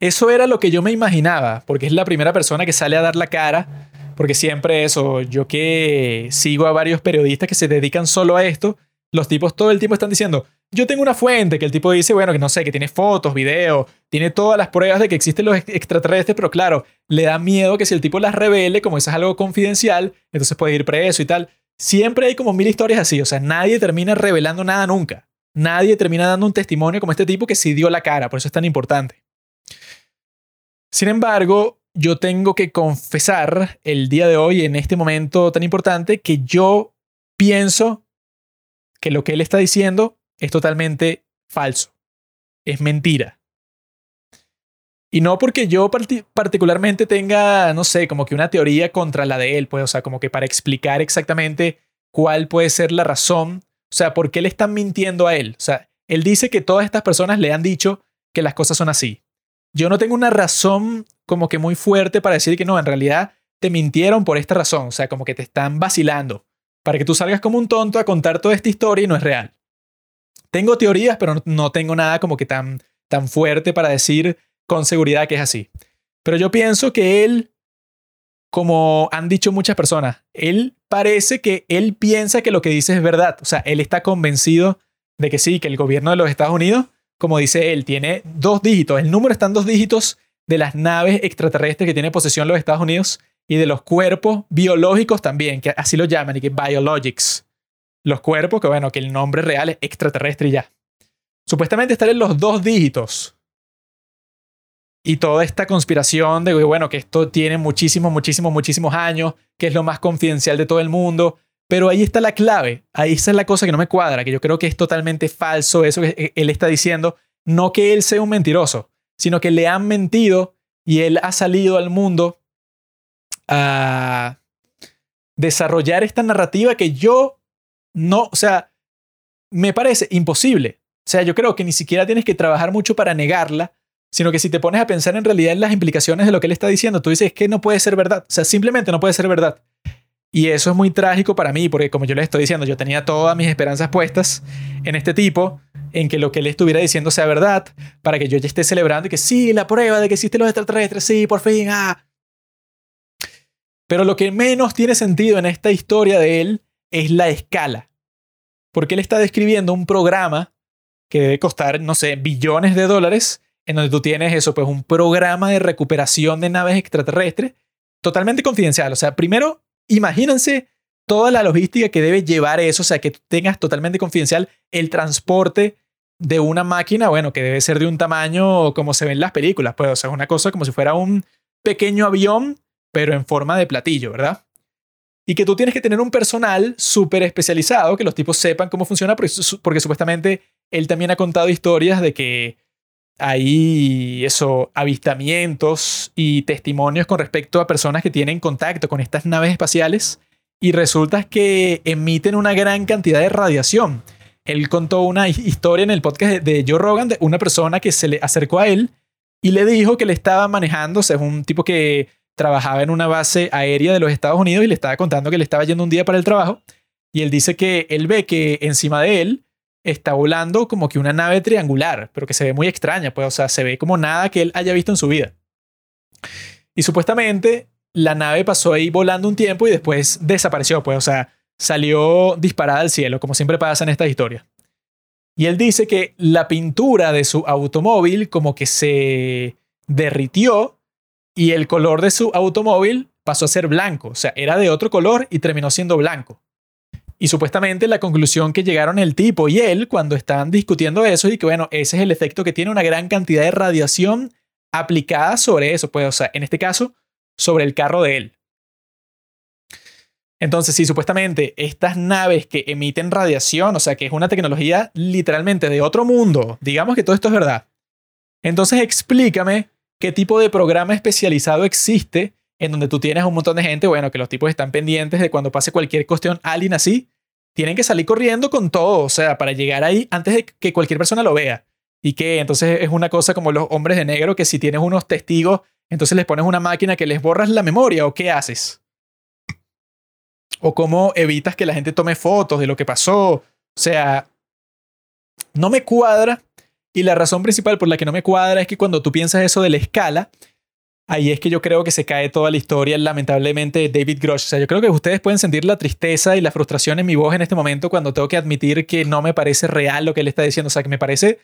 [SPEAKER 1] Eso era lo que yo me imaginaba, porque es la primera persona que sale a dar la cara, porque siempre eso, yo que sigo a varios periodistas que se dedican solo a esto, los tipos todo el tiempo están diciendo, yo tengo una fuente que el tipo dice, bueno, que no sé, que tiene fotos, videos, tiene todas las pruebas de que existen los extraterrestres, pero claro, le da miedo que si el tipo las revele, como eso es algo confidencial, entonces puede ir preso y tal. Siempre hay como mil historias así, o sea, nadie termina revelando nada nunca. Nadie termina dando un testimonio como este tipo que sí dio la cara, por eso es tan importante. Sin embargo, yo tengo que confesar el día de hoy, en este momento tan importante, que yo pienso que lo que él está diciendo es totalmente falso. Es mentira. Y no porque yo particularmente tenga, no sé, como que una teoría contra la de él, pues, o sea, como que para explicar exactamente cuál puede ser la razón, o sea, por qué le están mintiendo a él. O sea, él dice que todas estas personas le han dicho que las cosas son así yo no tengo una razón como que muy fuerte para decir que no, en realidad te mintieron por esta razón, o sea, como que te están vacilando, para que tú salgas como un tonto a contar toda esta historia y no es real. Tengo teorías, pero no tengo nada como que tan, tan fuerte para decir con seguridad que es así. Pero yo pienso que él, como han dicho muchas personas, él parece que él piensa que lo que dice es verdad. O sea, él está convencido de que sí, que el gobierno de los Estados Unidos como dice él, tiene dos dígitos. El número está en dos dígitos de las naves extraterrestres que tiene posesión los Estados Unidos y de los cuerpos biológicos también, que así lo llaman, y que biologics. Los cuerpos, que bueno, que el nombre real es extraterrestre y ya. Supuestamente están en los dos dígitos. Y toda esta conspiración de, bueno, que esto tiene muchísimos, muchísimos, muchísimos años, que es lo más confidencial de todo el mundo, pero ahí está la clave, ahí está la cosa que no me cuadra, que yo creo que es totalmente falso eso que él está diciendo, no que él sea un mentiroso, sino que le han mentido y él ha salido al mundo a desarrollar esta narrativa que yo no, o sea, me parece imposible. O sea, yo creo que ni siquiera tienes que trabajar mucho para negarla, sino que si te pones a pensar en realidad en las implicaciones de lo que él está diciendo, tú dices que no puede ser verdad. O sea, simplemente no puede ser verdad. Y eso es muy trágico para mí, porque como yo les estoy diciendo, yo tenía todas mis esperanzas puestas en este tipo, en que lo que él estuviera diciendo sea verdad, para que yo ya esté celebrando y que sí, la prueba de que existen los extraterrestres, sí, por fin, ah. Pero lo que menos tiene sentido en esta historia de él es la escala. Porque él está describiendo un programa que debe costar, no sé, billones de dólares, en donde tú tienes eso, pues un programa de recuperación de naves extraterrestres totalmente confidencial. O sea, primero Imagínense toda la logística que debe llevar eso, o sea, que tengas totalmente confidencial el transporte de una máquina, bueno, que debe ser de un tamaño como se ve en las películas, pues, o sea, es una cosa como si fuera un pequeño avión, pero en forma de platillo, ¿verdad? Y que tú tienes que tener un personal súper especializado, que los tipos sepan cómo funciona, porque, supuestamente él también ha contado historias de que hay eso, avistamientos y testimonios con respecto a personas que tienen contacto con estas naves espaciales y resulta que emiten una gran cantidad de radiación. Él contó una historia en el podcast de Joe Rogan de una persona que se le acercó a él y le dijo que le estaba manejando, o sea, es un tipo que trabajaba en una base aérea de los Estados Unidos y le estaba contando que le estaba yendo un día para el trabajo y él dice que él ve que encima de él está volando como que una nave triangular, pero que se ve muy extraña, pues, o sea, se ve como nada que él haya visto en su vida. Y supuestamente la nave pasó ahí volando un tiempo y después desapareció, pues, o sea, salió disparada al cielo, como siempre pasa en estas historias. Y él dice que la pintura de su automóvil como que se derritió y el color de su automóvil pasó a ser blanco, o sea, era de otro color y terminó siendo blanco. Y supuestamente la conclusión que llegaron el tipo y él cuando estaban discutiendo eso y que bueno, ese es el efecto que tiene una gran cantidad de radiación aplicada sobre eso, pues, o sea, en este caso, sobre el carro de él. Entonces, sí, supuestamente estas naves que emiten radiación, o sea, que es una tecnología literalmente de otro mundo, digamos que todo esto es verdad. Entonces, explícame qué tipo de programa especializado existe en donde tú tienes un montón de gente, bueno, que los tipos están pendientes de cuando pase cualquier cuestión, alguien así, tienen que salir corriendo con todo, o sea, para llegar ahí antes de que cualquier persona lo vea. Y que entonces es una cosa como los hombres de negro, que si tienes unos testigos, entonces les pones una máquina que les borras la memoria, o qué haces o cómo evitas que la gente tome fotos de lo que pasó. O sea, no me cuadra. Y la razón principal por la que no me cuadra es que cuando tú piensas eso de la escala, ahí es que yo creo que se cae toda la historia, lamentablemente, de David Grosh. O sea, yo creo que ustedes pueden sentir la tristeza y la frustración en mi voz en este momento cuando tengo que admitir que no me parece real lo que él está diciendo. O sea, que me parece,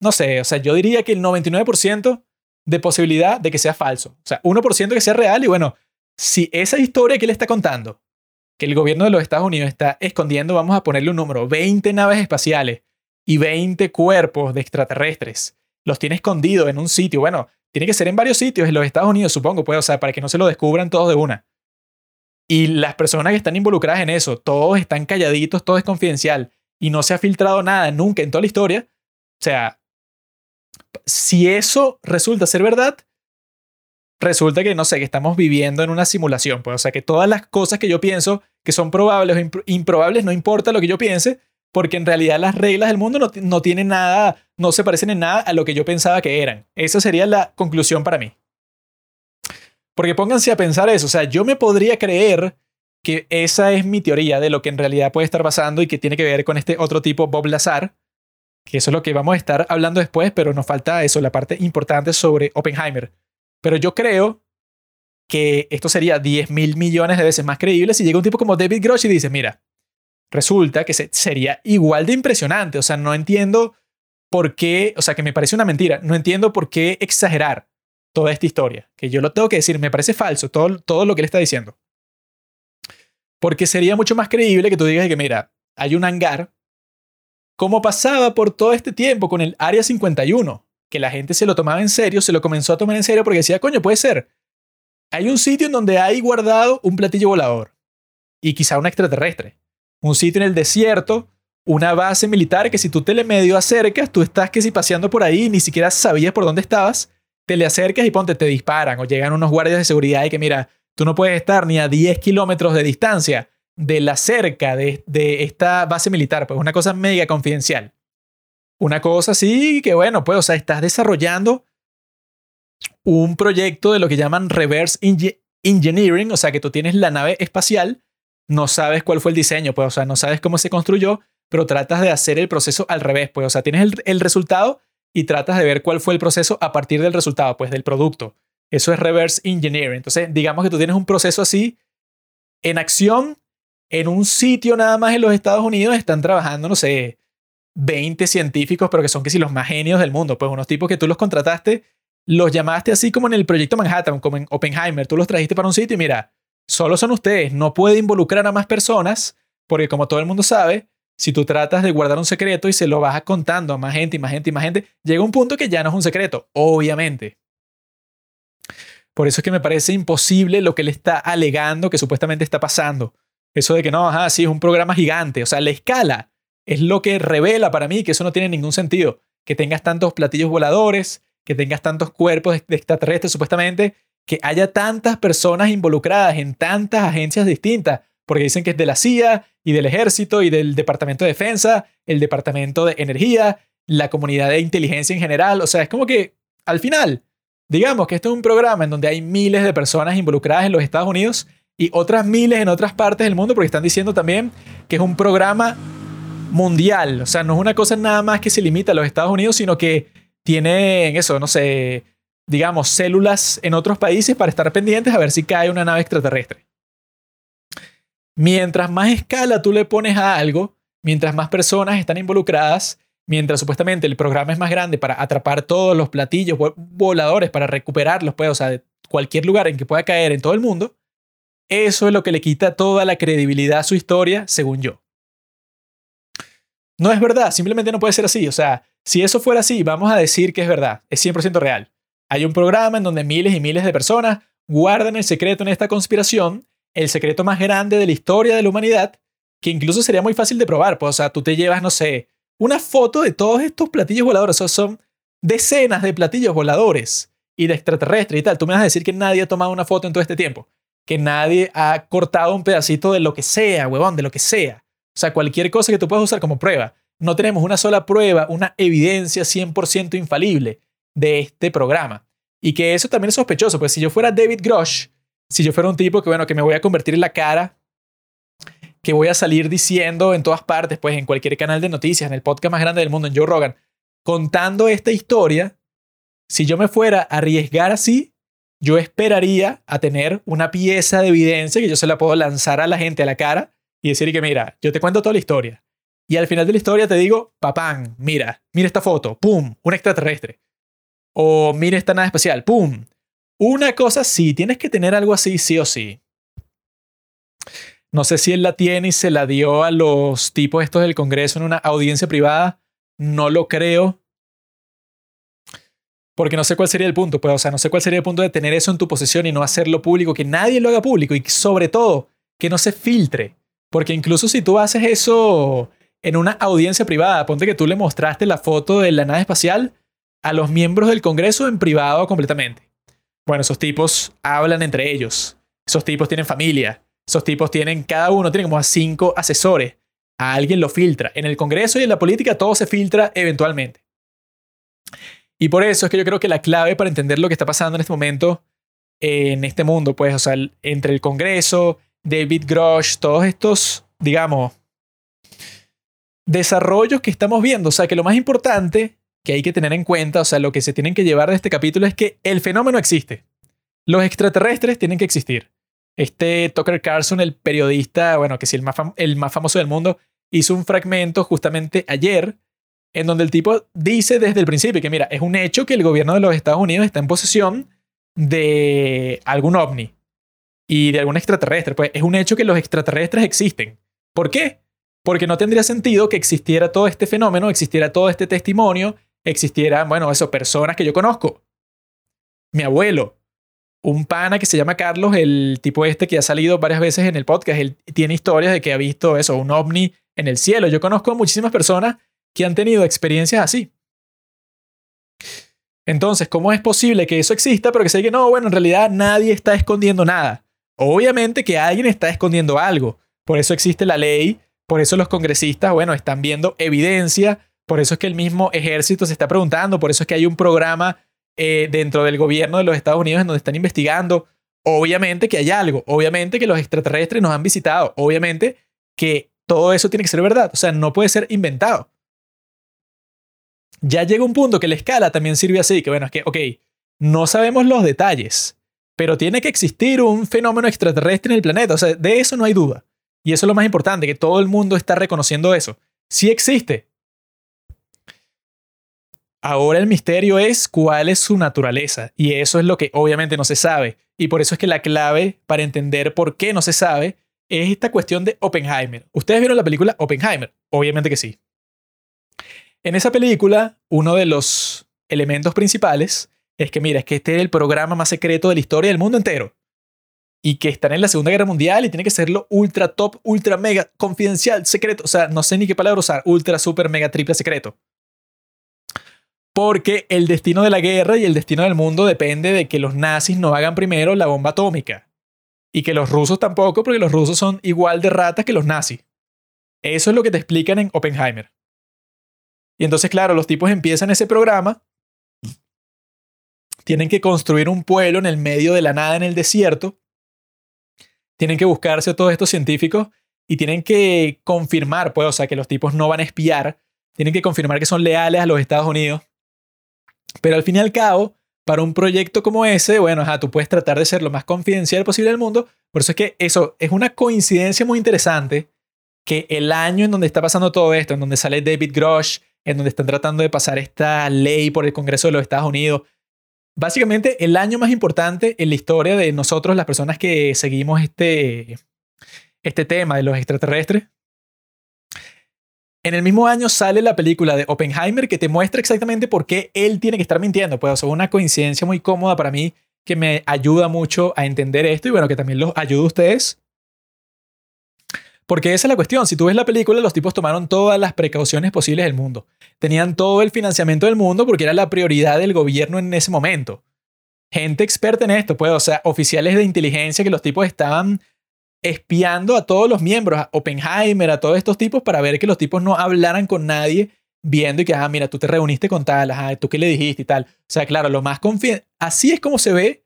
[SPEAKER 1] no sé, o sea, yo diría que el 99% de posibilidad de que sea falso. O sea, 1% que sea real y bueno, si esa historia que él está contando que el gobierno de los Estados Unidos está escondiendo, vamos a ponerle un número, 20 naves espaciales y 20 cuerpos de extraterrestres. Los tiene escondidos en un sitio. Bueno, tiene que ser en varios sitios en los Estados Unidos, supongo, pues, o sea, para que no se lo descubran todos de una. Y las personas que están involucradas en eso, todos están calladitos, todo es confidencial y no se ha filtrado nada nunca en toda la historia. O sea, si eso resulta ser verdad, resulta que, no sé, que estamos viviendo en una simulación. Pues, o sea, que todas las cosas que yo pienso que son probables o improbables, no importa lo que yo piense, porque en realidad las reglas del mundo no, no tienen nada, no se parecen en nada a lo que yo pensaba que eran. Esa sería la conclusión para mí. Porque pónganse a pensar eso, o sea, yo me podría creer que esa es mi teoría de lo que en realidad puede estar pasando y que tiene que ver con este otro tipo, Bob Lazar, que eso es lo que vamos a estar hablando después, pero nos falta eso, la parte importante sobre Oppenheimer. Pero yo creo que esto sería 10 mil millones de veces más creíble si llega un tipo como David Grosh y dice, mira, resulta que sería igual de impresionante. O sea, no entiendo por qué, o sea, que me parece una mentira. No entiendo por qué exagerar toda esta historia. Que yo lo tengo que decir, me parece falso todo, todo lo que él está diciendo. Porque sería mucho más creíble que tú digas que, mira, hay un hangar, como pasaba por todo este tiempo con el Área 51 que la gente se lo tomaba en serio, se lo comenzó a tomar en serio porque decía, coño, puede ser. Hay un sitio en donde hay guardado un platillo volador y quizá un extraterrestre. Un sitio en el desierto, una base militar que si tú te le medio acercas, tú estás que si paseando por ahí ni siquiera sabías por dónde estabas, te le acercas y ponte, te disparan o llegan unos guardias de seguridad y que mira, tú no puedes estar ni a 10 kilómetros de distancia de la cerca de, de esta base militar, pues una cosa mega confidencial. Una cosa así que, bueno, pues, o sea, estás desarrollando un proyecto de lo que llaman reverse engineering, o sea, que tú tienes la nave espacial, no sabes cuál fue el diseño, pues, o sea, no sabes cómo se construyó, pero tratas de hacer el proceso al revés, pues, o sea, tienes el, resultado y tratas de ver cuál fue el proceso a partir del resultado, pues, del producto. Eso es reverse engineering. Entonces, digamos que tú tienes un proceso así en acción en un sitio nada más en los Estados Unidos, están trabajando, no sé, 20 científicos, pero que son que si los más genios del mundo, pues unos tipos que tú los contrataste, los llamaste así como en el proyecto Manhattan, como en Oppenheimer, tú los trajiste para un sitio y mira, solo son ustedes, no puede involucrar a más personas, porque como todo el mundo sabe, si tú tratas de guardar un secreto y se lo vas contando a más gente y más gente y más gente, llega un punto que ya no es un secreto, obviamente. Por eso es que me parece imposible lo que él está alegando que supuestamente está pasando. Eso de que no, ajá, sí, es un programa gigante. O sea, la escala es lo que revela para mí que eso no tiene ningún sentido. Que tengas tantos platillos voladores, que tengas tantos cuerpos de extraterrestres supuestamente, que haya tantas personas involucradas en tantas agencias distintas, porque dicen que es de la CIA y del ejército y del Departamento de Defensa, el Departamento de Energía, la comunidad de inteligencia en general. O sea, es como que al final, digamos que esto es un programa en donde hay miles de personas involucradas en los Estados Unidos y otras miles en otras partes del mundo, porque están diciendo también que es un programa mundial. O sea, no es una cosa nada más que se limita a los Estados Unidos, sino que tienen eso, no sé, digamos, células en otros países para estar pendientes a ver si cae una nave extraterrestre. Mientras más escala tú le pones a algo, mientras más personas están involucradas, mientras supuestamente el programa es más grande para atrapar todos los platillos voladores, para recuperarlos, pues, o sea, de cualquier lugar en que pueda caer en todo el mundo, eso es lo que le quita toda la credibilidad a su historia, según yo. No es verdad, simplemente no puede ser así. O sea, si eso fuera así, vamos a decir que es verdad, es 100% real. Hay un programa en donde miles y miles de personas guardan el secreto en esta conspiración, el secreto más grande de la historia de la humanidad, que incluso sería muy fácil de probar. Pues, o sea, tú te llevas, no sé, una foto de todos estos platillos voladores. O sea, son decenas de platillos voladores y de extraterrestres y tal. Tú me vas a decir que nadie ha tomado una foto en todo este tiempo. Que nadie ha cortado un pedacito de lo que sea, huevón, de lo que sea. O sea, cualquier cosa que tú puedas usar como prueba. No tenemos una sola prueba, una evidencia 100% infalible de este programa. Y que eso también es sospechoso, pues si yo fuera David Grosh, si yo fuera un tipo que, bueno, que me voy a convertir en la cara, que voy a salir diciendo en todas partes, pues en cualquier canal de noticias, en el podcast más grande del mundo, en Joe Rogan, contando esta historia, si yo me fuera a arriesgar así, yo esperaría a tener una pieza de evidencia que yo se la puedo lanzar a la gente a la cara y decir que mira, yo te cuento toda la historia. Y al final de la historia te digo, papán, mira, mira esta foto, pum, un extraterrestre. O mira esta nave espacial, pum. Una cosa sí, tienes que tener algo así sí o sí. No sé si él la tiene y se la dio a los tipos estos del Congreso en una audiencia privada. No lo creo. Porque no sé cuál sería el punto, pues, o sea, no sé cuál sería el punto de tener eso en tu posesión y no hacerlo público, que nadie lo haga público y sobre todo que no se filtre. Porque incluso si tú haces eso en una audiencia privada, ponte que tú le mostraste la foto de la nave espacial a los miembros del Congreso en privado completamente. Bueno, esos tipos hablan entre ellos. Esos tipos tienen familia. Esos tipos tienen, cada uno tiene como a cinco asesores. A alguien lo filtra. En el Congreso y en la política todo se filtra eventualmente. Y por eso es que yo creo que la clave para entender lo que está pasando en este momento en este mundo, pues, o sea, entre el Congreso, David Grosh, todos estos, digamos, desarrollos que estamos viendo. O sea, que lo más importante que hay que tener en cuenta, o sea, lo que se tienen que llevar de este capítulo es que el fenómeno existe. Los extraterrestres tienen que existir. Este Tucker Carlson, el periodista, bueno, que sí, el más, el más famoso del mundo, hizo un fragmento justamente ayer en donde el tipo dice desde el principio que, mira, es un hecho que el gobierno de los Estados Unidos está en posesión de algún ovni y de algún extraterrestre. Pues es un hecho que los extraterrestres existen. ¿Por qué? Porque no tendría sentido que existiera todo este fenómeno, existiera todo este testimonio, existieran, bueno, eso, personas que yo conozco. Mi abuelo, un pana que se llama Carlos, el tipo este que ha salido varias veces en el podcast, él tiene historias de que ha visto eso, un ovni en el cielo. Yo conozco muchísimas personas que han tenido experiencias así. Entonces, ¿cómo es posible que eso exista, pero que se diga, no, bueno, en realidad nadie está escondiendo nada? Obviamente que alguien está escondiendo algo. Por eso existe la ley, por eso los congresistas, bueno, están viendo evidencia, por eso es que el mismo ejército se está preguntando, por eso es que hay un programa eh, dentro del gobierno de los Estados Unidos en donde están investigando. Obviamente que hay algo, obviamente que los extraterrestres nos han visitado, obviamente que todo eso tiene que ser verdad, o sea, no puede ser inventado. Ya llega un punto que la escala también sirve así, que bueno, es que, ok, no sabemos los detalles, pero tiene que existir un fenómeno extraterrestre en el planeta, o sea, de eso no hay duda. Y eso es lo más importante, que todo el mundo está reconociendo eso. Sí existe. Ahora el misterio es cuál es su naturaleza, y eso es lo que obviamente no se sabe. Y por eso es que la clave para entender por qué no se sabe es esta cuestión de Oppenheimer. ¿Ustedes vieron la película Oppenheimer? Obviamente que sí. En esa película, uno de los elementos principales es que, mira, es que este es el programa más secreto de la historia del mundo entero. Y que están en la Segunda Guerra Mundial y tiene que serlo ultra top, ultra mega, confidencial, secreto. O sea, no sé ni qué palabra usar. Ultra, super, mega, triple secreto. Porque el destino de la guerra y el destino del mundo depende de que los nazis no hagan primero la bomba atómica. Y que los rusos tampoco, porque los rusos son igual de ratas que los nazis. Eso es lo que te explican en Oppenheimer. Y entonces, claro, los tipos empiezan ese programa tienen que construir un pueblo en el medio de la nada en el desierto, tienen que buscarse a todos estos científicos y tienen que confirmar, pues, o sea, que los tipos no van a espiar, tienen que confirmar que son leales a los Estados Unidos. Pero al fin y al cabo, para un proyecto como ese, bueno, ajá, tú puedes tratar de ser lo más confidencial posible del mundo. Por eso es que eso es una coincidencia muy interesante que el año en donde está pasando todo esto, en donde sale David Grosh, en donde están tratando de pasar esta ley por el Congreso de los Estados Unidos, básicamente el año más importante en la historia de nosotros, las personas que seguimos este, este tema de los extraterrestres. En el mismo año sale la película de Oppenheimer que te muestra exactamente por qué él tiene que estar mintiendo. Pues, o una coincidencia muy cómoda para mí que me ayuda mucho a entender esto y bueno, que también los ayuda a ustedes. Porque esa es la cuestión. Si tú ves la película, los tipos tomaron todas las precauciones posibles del mundo. Tenían todo el financiamiento del mundo porque era la prioridad del gobierno en ese momento. Gente experta en esto, pues, o sea, oficiales de inteligencia que los tipos estaban espiando a todos los miembros, a Oppenheimer, a todos estos tipos, para ver que los tipos no hablaran con nadie, viendo y que, ah, mira, tú te reuniste con tal, ah, tú qué le dijiste y tal. O sea, claro, lo más confidencial, así es como se ve,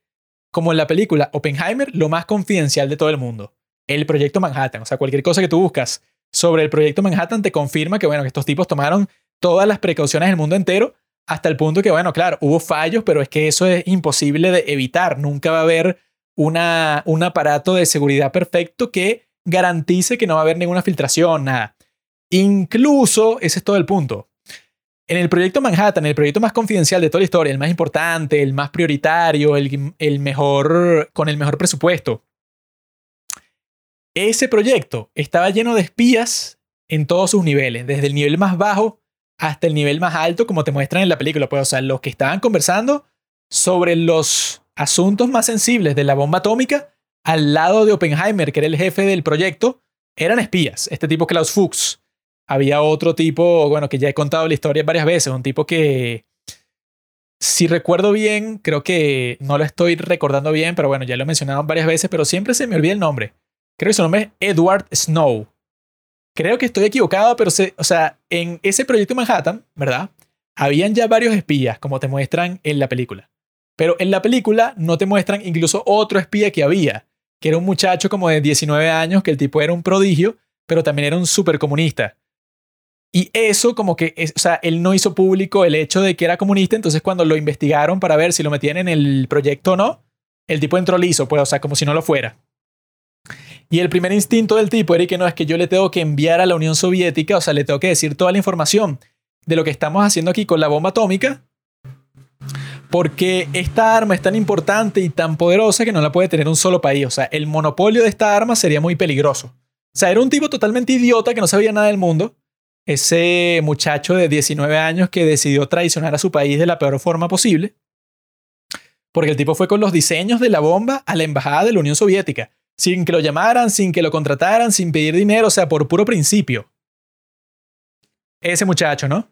[SPEAKER 1] como en la película Oppenheimer, lo más confidencial de todo el mundo. El proyecto Manhattan. O sea, cualquier cosa que tú buscas sobre el proyecto Manhattan te confirma que, bueno, que estos tipos tomaron todas las precauciones del mundo entero, hasta el punto que, bueno, claro, hubo fallos, pero es que eso es imposible de evitar. Nunca va a haber un aparato de seguridad perfecto que garantice que no va a haber ninguna filtración, nada. Incluso, ese es todo el punto. En el proyecto Manhattan, el proyecto más confidencial de toda la historia, el más importante, el más prioritario, el, el mejor, con el mejor presupuesto, ese proyecto estaba lleno de espías en todos sus niveles, desde el nivel más bajo hasta el nivel más alto, como te muestran en la película. Pues, o sea, los que estaban conversando sobre los asuntos más sensibles de la bomba atómica al lado de Oppenheimer, que era el jefe del proyecto, eran espías. Este tipo Klaus Fuchs. Había otro tipo, bueno, que ya he contado la historia varias veces, un tipo que, si recuerdo bien, creo que no lo estoy recordando bien, pero bueno, ya lo he mencionado varias veces, pero siempre se me olvida el nombre. Creo que su nombre es Edward Snow. Creo que estoy equivocado, pero se, o sea, en ese proyecto Manhattan, ¿verdad? Habían ya varios espías, como te muestran en la película. Pero en la película no te muestran incluso otro espía que había, que era un muchacho como de 19 años, que el tipo era un prodigio, pero también era un supercomunista. Y eso como que, o sea, él no hizo público el hecho de que era comunista, entonces cuando lo investigaron para ver si lo metían en el proyecto o no, el tipo entró liso, pues, o sea, como si no lo fuera. Y el primer instinto del tipo era que no, es que yo le tengo que enviar a la Unión Soviética, o sea, le tengo que decir toda la información de lo que estamos haciendo aquí con la bomba atómica porque esta arma es tan importante y tan poderosa que no la puede tener un solo país. O sea, el monopolio de esta arma sería muy peligroso. O sea, era un tipo totalmente idiota que no sabía nada del mundo. Ese muchacho de 19 años que decidió traicionar a su país de la peor forma posible. Porque el tipo fue con los diseños de la bomba a la embajada de la Unión Soviética. Sin que lo llamaran, sin que lo contrataran, sin pedir dinero, o sea, por puro principio. Ese muchacho, ¿no?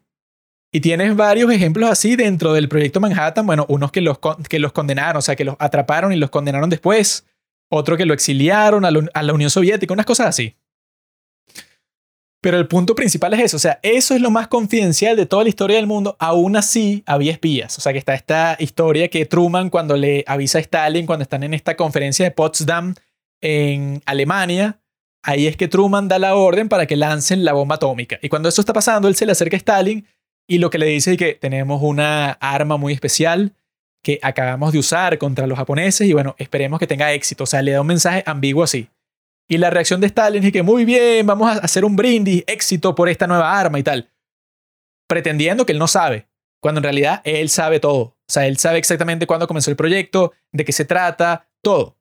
[SPEAKER 1] Y tienes varios ejemplos así dentro del proyecto Manhattan. Bueno, unos que los, que los condenaron, o sea, que los atraparon y los condenaron después. Otro que lo exiliaron a, la Unión Soviética, unas cosas así. Pero el punto principal es eso, o sea, eso es lo más confidencial de toda la historia del mundo. Aún así, había espías. O sea, que está esta historia que Truman, cuando le avisa a Stalin, cuando están en esta conferencia de Potsdam en Alemania, ahí es que Truman da la orden para que lancen la bomba atómica. Y cuando eso está pasando, él se le acerca a Stalin y lo que le dice es que tenemos una arma muy especial que acabamos de usar contra los japoneses y bueno, esperemos que tenga éxito. O sea, le da un mensaje ambiguo así. Y la reacción de Stalin es que muy bien, vamos a hacer un brindis, éxito por esta nueva arma y tal. Pretendiendo que él no sabe, cuando en realidad él sabe todo. O sea, él sabe exactamente cuándo comenzó el proyecto, de qué se trata, todo.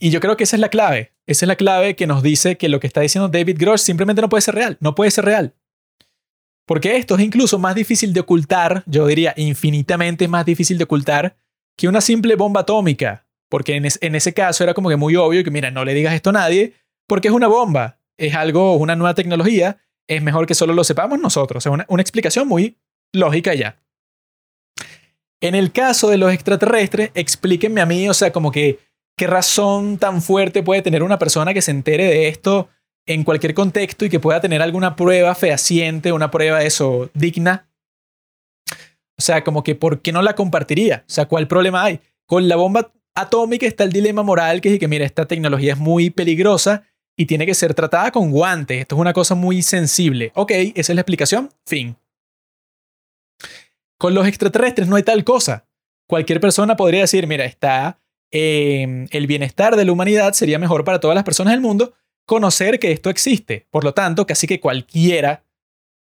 [SPEAKER 1] Y yo creo que esa es la clave. Esa es la clave que nos dice que lo que está diciendo David Grosh simplemente no puede ser real. No puede ser real. Porque esto es incluso más difícil de ocultar, yo diría infinitamente más difícil de ocultar que una simple bomba atómica. Porque en, ese caso era como que muy obvio que, mira, no le digas esto a nadie, porque es una bomba, es algo, una nueva tecnología, es mejor que solo lo sepamos nosotros. Es una, una explicación muy lógica ya. En el caso de los extraterrestres, explíquenme a mí, o sea, como que, ¿qué razón tan fuerte puede tener una persona que se entere de esto en cualquier contexto y que pueda tener alguna prueba fehaciente, una prueba eso digna. O sea, como que ¿por qué no la compartiría? O sea, ¿cuál problema hay? Con la bomba, atómica está el dilema moral que es que, mira, esta tecnología es muy peligrosa y tiene que ser tratada con guantes. Esto es una cosa muy sensible. Ok, esa es la explicación. Fin. Con los extraterrestres no hay tal cosa. Cualquier persona podría decir, mira, está em, el bienestar de la humanidad sería mejor para todas las personas del mundo conocer que esto existe. Por lo tanto, casi que cualquiera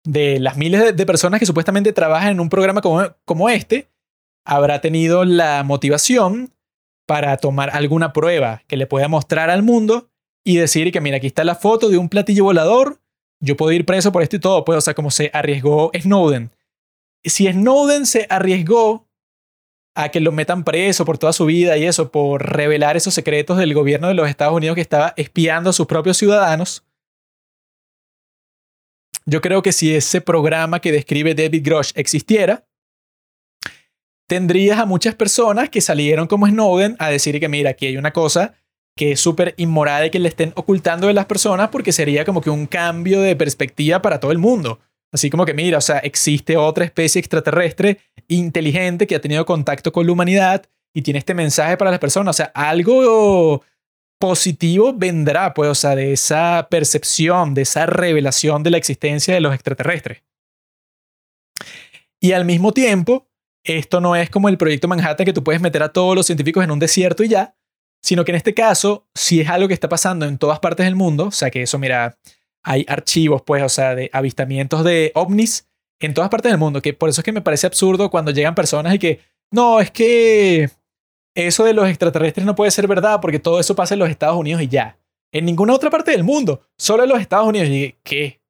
[SPEAKER 1] de las miles de personas que supuestamente trabajan en un programa como, este habrá tenido la motivación para tomar alguna prueba que le pueda mostrar al mundo y decir que mira, aquí está la foto de un platillo volador, yo puedo ir preso por esto y todo, pues, o sea, como se arriesgó Snowden. Si Snowden se arriesgó a que lo metan preso por toda su vida y eso, por revelar esos secretos del gobierno de los Estados Unidos que estaba espiando a sus propios ciudadanos, yo creo que si ese programa que describe David Grosh existiera, tendrías a muchas personas que salieron como Snowden a decir que mira, aquí hay una cosa que es súper inmoral y que le estén ocultando de las personas porque sería como que un cambio de perspectiva para todo el mundo. Así como que mira, o sea, existe otra especie extraterrestre inteligente que ha tenido contacto con la humanidad y tiene este mensaje para las personas. O sea, algo positivo vendrá, pues, o sea, de esa percepción, de esa revelación de la existencia de los extraterrestres. Y al mismo tiempo, esto no es como el proyecto Manhattan que tú puedes meter a todos los científicos en un desierto y ya, sino que en este caso, si es algo que está pasando en todas partes del mundo, o sea, que eso, mira, hay archivos, pues, o sea, de avistamientos de ovnis en todas partes del mundo, que por eso es que me parece absurdo cuando llegan personas y que, no, es que eso de los extraterrestres no puede ser verdad porque todo eso pasa en los Estados Unidos y ya. En ninguna otra parte del mundo, solo en los Estados Unidos. Y ¿qué?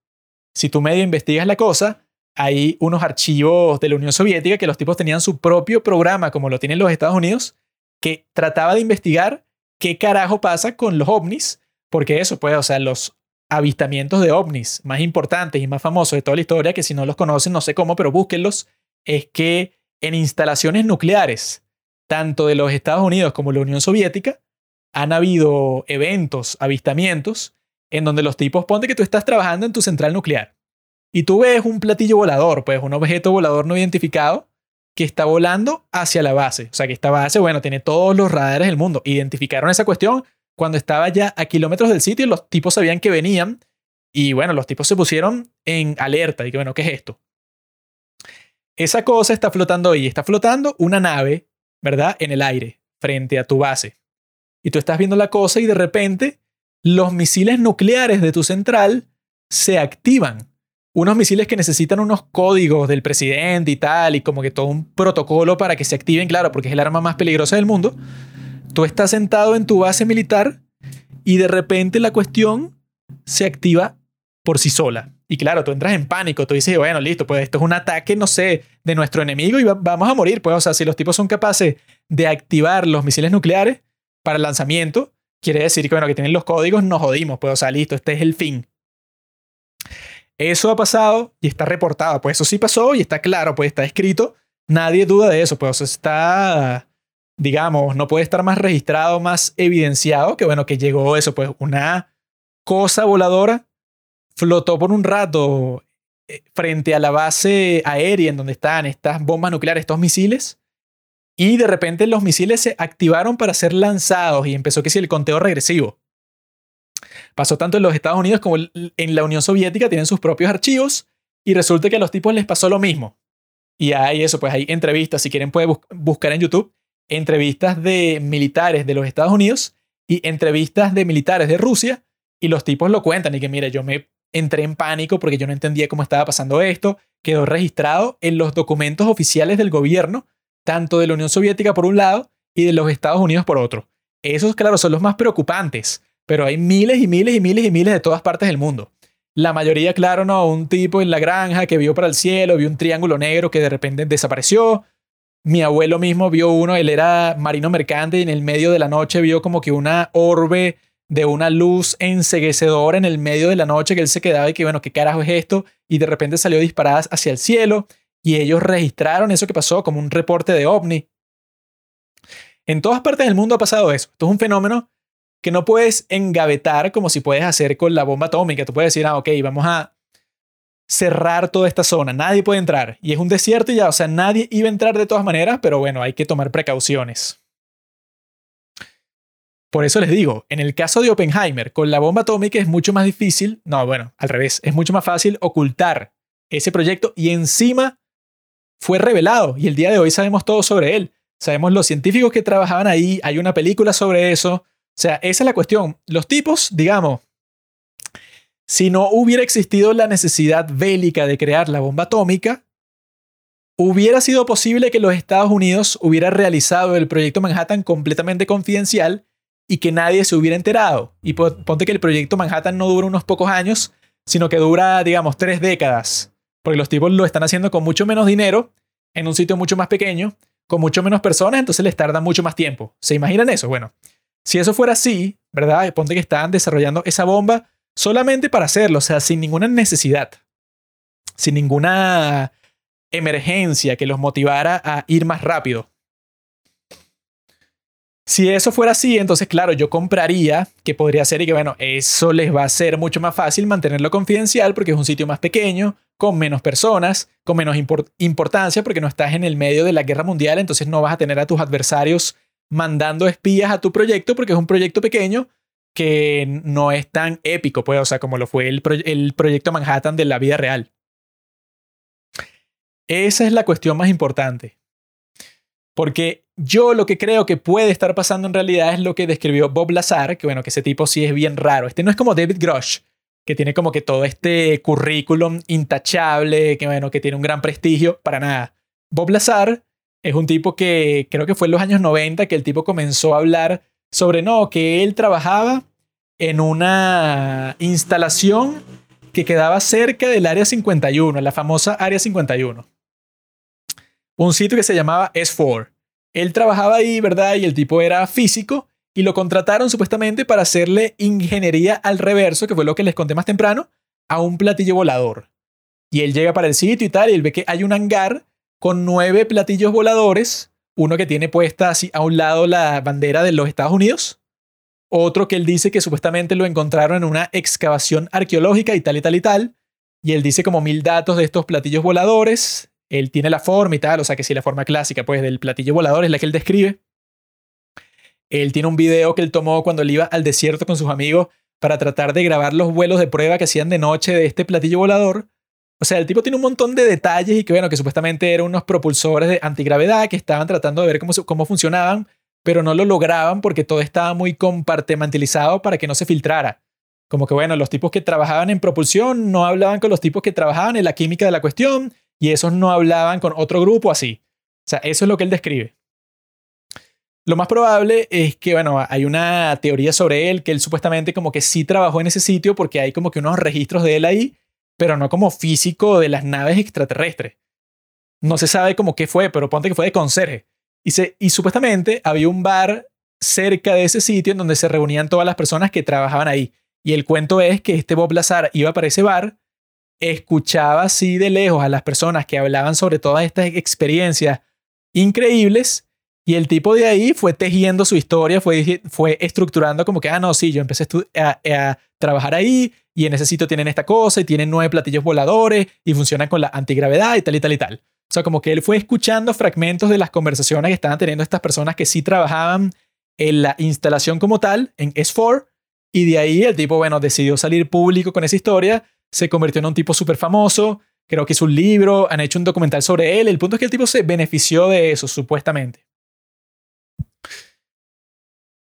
[SPEAKER 1] Si tú medio investigas la cosa, hay unos archivos de la Unión Soviética que los tipos tenían su propio programa, como lo tienen los Estados Unidos, que trataba de investigar qué carajo pasa con los ovnis, porque eso, pues, o sea, los avistamientos de ovnis más importantes y más famosos de toda la historia, que si no los conocen, no sé cómo, pero búsquenlos, es que en instalaciones nucleares tanto de los Estados Unidos como la Unión Soviética, han habido eventos, avistamientos, en donde los tipos, ponte que tú estás trabajando en tu central nuclear y tú ves un platillo volador, pues un objeto volador no identificado que está volando hacia la base. O sea, que esta base, bueno, tiene todos los radares del mundo. Identificaron esa cuestión cuando estaba ya a kilómetros del sitio, los tipos sabían que venían y bueno, los tipos se pusieron en alerta y que bueno, ¿qué es esto? Esa cosa está flotando ahí, está flotando una nave ¿verdad? En el aire, frente a tu base. Y tú estás viendo la cosa y de repente los misiles nucleares de tu central se activan. Unos misiles que necesitan unos códigos del presidente y tal, y como que todo un protocolo para que se activen, claro, porque es el arma más peligrosa del mundo. Tú estás sentado en tu base militar y de repente la cuestión se activa por sí sola. Y claro, tú entras en pánico, tú dices, bueno, listo, pues esto es un ataque, no sé, de nuestro enemigo y vamos a morir. Pues, o sea, si los tipos son capaces de activar los misiles nucleares para el lanzamiento, quiere decir que, bueno, que tienen los códigos, nos jodimos, pues, o sea, listo, este es el fin. Eso ha pasado y está reportado, pues eso sí pasó y está claro, pues está escrito, nadie duda de eso, pues o sea, está, digamos, no puede estar más registrado, más evidenciado que, bueno, que llegó eso, pues una cosa voladora flotó por un rato eh, frente a la base aérea en donde están estas bombas nucleares, estos misiles, y de repente los misiles se activaron para ser lanzados y empezó que si el conteo regresivo. Pasó tanto en los Estados Unidos como en la Unión Soviética, tienen sus propios archivos y resulta que a los tipos les pasó lo mismo. Y hay eso, pues hay entrevistas, si quieren pueden buscar en YouTube, entrevistas de militares de los Estados Unidos y entrevistas de militares de Rusia y los tipos lo cuentan y que mira, yo me entré en pánico porque yo no entendía cómo estaba pasando esto. Quedó registrado en los documentos oficiales del gobierno, tanto de la Unión Soviética por un lado y de los Estados Unidos por otro. Esos, claro, son los más preocupantes, pero hay miles y miles y miles y miles de todas partes del mundo. La mayoría, claro, no, un tipo en la granja que vio para el cielo, vio un triángulo negro que de repente desapareció. Mi abuelo mismo vio uno, él era marino mercante y en el medio de la noche vio como que una orbe de una luz enseguecedora en el medio de la noche que él se quedaba y que, bueno, ¿qué carajo es esto? Y de repente salió disparadas hacia el cielo y ellos registraron eso que pasó como un reporte de ovni. En todas partes del mundo ha pasado eso. Esto es un fenómeno que no puedes engavetar como si puedes hacer con la bomba atómica. Tú puedes decir, ah, ok, vamos a cerrar toda esta zona. Nadie puede entrar. Y es un desierto y ya, o sea, nadie iba a entrar de todas maneras, pero bueno, hay que tomar precauciones. por eso les digo, en el caso de Oppenheimer, con la bomba atómica es mucho más difícil, no, bueno, al revés, es mucho más fácil ocultar ese proyecto y encima fue revelado y el día de hoy sabemos todo sobre él. Sabemos los científicos que trabajaban ahí, hay una película sobre eso. O sea, esa es la cuestión. Los tipos, digamos, si no hubiera existido la necesidad bélica de crear la bomba atómica, hubiera sido posible que los Estados Unidos hubiera realizado el proyecto Manhattan completamente confidencial y que nadie se hubiera enterado. Y ponte que el proyecto Manhattan no dura unos pocos años, sino que dura, digamos, tres décadas. Porque los tipos lo están haciendo con mucho menos dinero, en un sitio mucho más pequeño, con mucho menos personas, entonces les tarda mucho más tiempo. ¿Se imaginan eso? Bueno, si eso fuera así, ¿verdad? Ponte que estaban desarrollando esa bomba solamente para hacerlo, o sea, sin ninguna necesidad, sin ninguna emergencia que los motivara a ir más rápido. Si eso fuera así, entonces claro, yo compraría que podría ser y que bueno, eso les va a ser mucho más fácil mantenerlo confidencial porque es un sitio más pequeño, con menos personas, con menos importancia porque no estás en el medio de la guerra mundial, entonces no vas a tener a tus adversarios mandando espías a tu proyecto porque es un proyecto pequeño que no es tan épico, pues, o sea, como lo fue el, el proyecto Manhattan de la vida real. Esa es la cuestión más importante. Porque yo lo que creo que puede estar pasando en realidad es lo que describió Bob Lazar, que bueno, que ese tipo sí es bien raro. Este no es como David Grosh, que tiene como que todo este currículum intachable, que bueno, que tiene un gran prestigio, para nada. Bob Lazar es un tipo que creo que fue en los años 90 que el tipo comenzó a hablar sobre, no, que él trabajaba en una instalación que quedaba cerca del Área 51, la famosa Área 51 un sitio que se llamaba S4. Él trabajaba ahí, ¿verdad? Y el tipo era físico y lo contrataron supuestamente para hacerle ingeniería al reverso, que fue lo que les conté más temprano, a un platillo volador. Y él llega para el sitio y tal, y él ve que hay un hangar con nueve platillos voladores, uno que tiene puesta así a un lado la bandera de los Estados Unidos, otro que él dice que supuestamente lo encontraron en una excavación arqueológica y tal y tal y tal, y él dice como mil datos de estos platillos voladores, él tiene la forma y tal, o sea que sí, la forma clásica pues del platillo volador es la que él describe. Él tiene un video que él tomó cuando él iba al desierto con sus amigos para tratar de grabar los vuelos de prueba que hacían de noche de este platillo volador. O sea, el tipo tiene un montón de detalles y que bueno, que supuestamente eran unos propulsores de antigravedad que estaban tratando de ver cómo, cómo funcionaban, pero no lo lograban porque todo estaba muy compartimentalizado para que no se filtrara. Como que bueno, los tipos que trabajaban en propulsión no hablaban con los tipos que trabajaban en la química de la cuestión y esos no hablaban con otro grupo así. O sea, eso es lo que él describe. Lo más probable es que, bueno, hay una teoría sobre él, que él supuestamente como que sí trabajó en ese sitio porque hay como que unos registros de él ahí, pero no como físico de las naves extraterrestres. No se sabe como qué fue, pero ponte que fue de conserje. Y, y supuestamente había un bar cerca de ese sitio en donde se reunían todas las personas que trabajaban ahí. Y el cuento es que este Bob Lazar iba para ese bar escuchaba así de lejos a las personas que hablaban sobre todas estas experiencias increíbles y el tipo de ahí fue tejiendo su historia, fue, fue estructurando como que, ah, no, sí, yo empecé a, trabajar ahí y en ese sitio tienen esta cosa y tienen nueve platillos voladores y funcionan con la antigravedad y tal y tal y tal. O sea, como que él fue escuchando fragmentos de las conversaciones que estaban teniendo estas personas que sí trabajaban en la instalación como tal, en S4, y de ahí el tipo, bueno, decidió salir público con esa historia se convirtió en un tipo súper famoso, creo que hizo un libro, han hecho un documental sobre él, el punto es que el tipo se benefició de eso, supuestamente.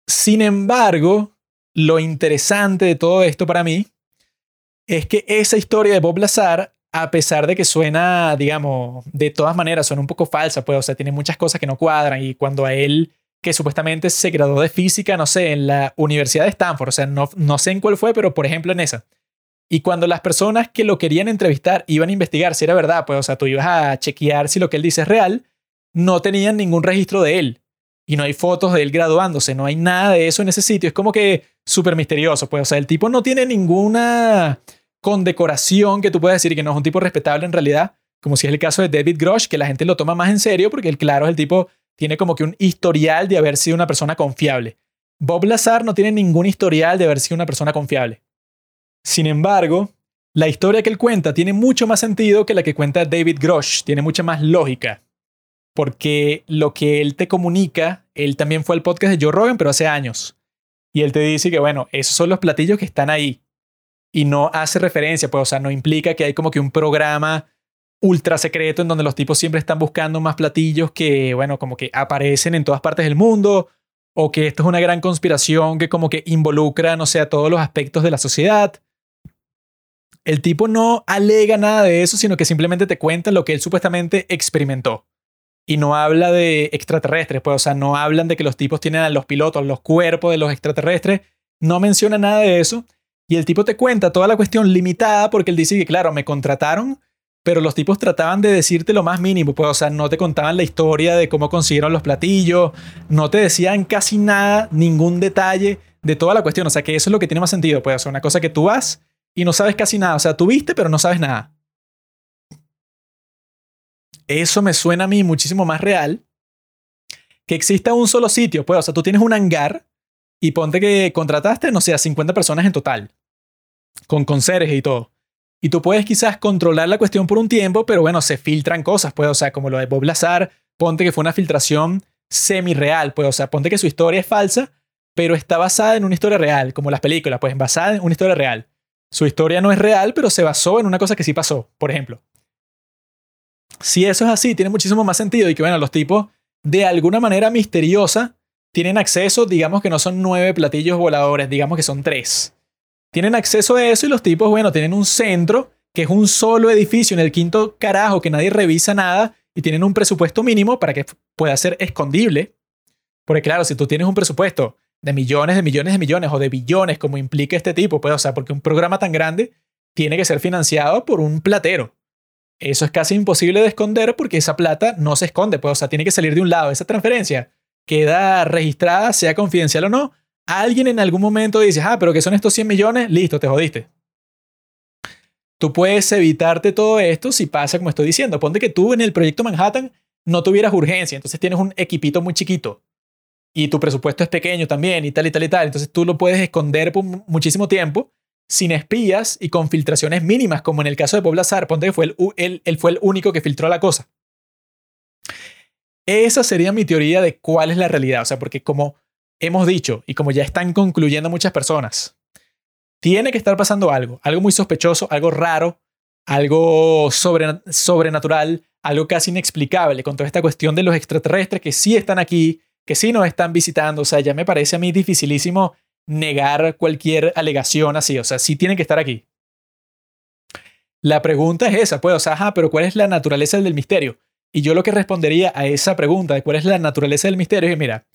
[SPEAKER 1] Sin embargo, lo interesante de todo esto para mí es que esa historia de Bob Lazar, a pesar de que suena, digamos, de todas maneras, suena un poco falsa, pues, o sea, tiene muchas cosas que no cuadran y cuando a él, que supuestamente se graduó de física, no sé, en la Universidad de Stanford, o sea, no, no sé en cuál fue, pero por ejemplo en esa, y cuando las personas que lo querían entrevistar iban a investigar si era verdad, pues, o sea, tú ibas a chequear si lo que él dice es real, no tenían ningún registro de él. Y no hay fotos de él graduándose, no hay nada de eso en ese sitio. Es como que súper misterioso, pues, o sea, el tipo no tiene ninguna condecoración que tú puedas decir que no es un tipo respetable en realidad, como si es el caso de David Grosh, que la gente lo toma más en serio porque él, claro, es el tipo tiene como que un historial de haber sido una persona confiable. Bob Lazar no tiene ningún historial de haber sido una persona confiable. Sin embargo, la historia que él cuenta tiene mucho más sentido que la que cuenta David Grosh, tiene mucha más lógica. Porque lo que él te comunica, él también fue al podcast de Joe Rogan, pero hace años. Y él te dice que, bueno, esos son los platillos que están ahí. Y no hace referencia, pues, o sea, no implica que hay como que un programa ultra secreto en donde los tipos siempre están buscando más platillos que, bueno, como que aparecen en todas partes del mundo, o que esto es una gran conspiración que como que involucra, no sé, a todos los aspectos de la sociedad. El tipo no alega nada de eso, sino que simplemente te cuenta lo que él supuestamente experimentó. Y no habla de extraterrestres, pues, o sea, no hablan de que los tipos tienen a los pilotos, los cuerpos de los extraterrestres, no menciona nada de eso. Y el tipo te cuenta toda la cuestión limitada porque él dice que, claro, me contrataron pero los tipos trataban de decirte lo más mínimo, pues, o sea, no te contaban la historia de cómo consiguieron los platillos, no te decían casi nada, ningún detalle de toda la cuestión, o sea, que eso es lo que tiene más sentido, pues, o sea, una cosa que tú vas y no sabes casi nada, o sea, tú viste, pero no sabes nada. Eso me suena a mí muchísimo más real que exista un solo sitio, pues, o sea, tú tienes un hangar y ponte que contrataste, no sé, a 50 personas en total, con conserje y todo. Y tú puedes quizás controlar la cuestión por un tiempo, pero bueno, se filtran cosas, pues, o sea, como lo de Bob Lazar, ponte que fue una filtración semi-real, pues, o sea, ponte que su historia es falsa, pero está basada en una historia real, como las películas, pues, basada en una historia real. Su historia no es real, pero se basó en una cosa que sí pasó, por ejemplo. Si eso es así, tiene muchísimo más sentido y que, bueno, los tipos, de alguna manera misteriosa, tienen acceso, digamos que no son nueve platillos voladores, digamos que son tres tienen acceso a eso y los tipos, bueno, tienen un centro que es un solo edificio en el quinto carajo que nadie revisa nada y tienen un presupuesto mínimo para que pueda ser escondible. Porque claro, si tú tienes un presupuesto de millones, de millones, de millones o de billones, como implica este tipo, pues, o sea, porque un programa tan grande tiene que ser financiado por un platero. Eso es casi imposible de esconder porque esa plata no se esconde, pues, o sea, tiene que salir de un lado. Esa transferencia queda registrada, sea confidencial o no, alguien en algún momento dice, ah, pero que son estos 100 millones, listo, te jodiste. Tú puedes evitarte todo esto si pasa como estoy diciendo. Ponte que tú en el proyecto Manhattan no tuvieras urgencia, entonces tienes un equipito muy chiquito y tu presupuesto es pequeño también y tal y tal y tal. Entonces tú lo puedes esconder por muchísimo tiempo sin espías y con filtraciones mínimas, como en el caso de Bob Lazar. Ponte que fue el, él fue el único que filtró la cosa. Esa sería mi teoría de cuál es la realidad. O sea, porque como hemos dicho, y como ya están concluyendo muchas personas, tiene que estar pasando algo, algo muy sospechoso, algo raro, algo sobrenatural, algo casi inexplicable con toda esta cuestión de los extraterrestres que sí están aquí, que sí nos están visitando. O sea, ya me parece a mí dificilísimo negar cualquier alegación así. O sea, sí tienen que estar aquí. La pregunta es esa, pues, o sea, ajá, pero ¿cuál es la naturaleza del misterio? Y yo lo que respondería a esa pregunta de cuál es la naturaleza del misterio es, mira,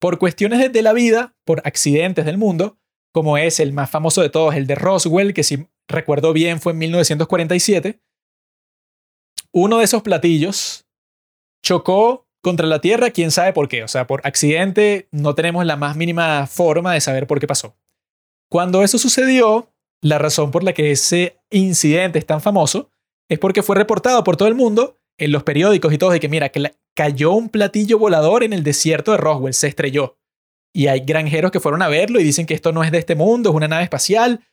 [SPEAKER 1] por cuestiones de la vida, por accidentes del mundo, como es el más famoso de todos, el de Roswell, que si recuerdo bien fue en 1947, uno de esos platillos chocó contra la Tierra, quién sabe por qué, o sea, por accidente no tenemos la más mínima forma de saber por qué pasó. Cuando eso sucedió, la razón por la que ese incidente es tan famoso es porque fue reportado por todo el mundo en los periódicos y todo, de que mira, que cayó un platillo volador en el desierto de Roswell, se estrelló. Y hay granjeros que fueron a verlo y dicen que esto no es de este mundo, es una nave espacial.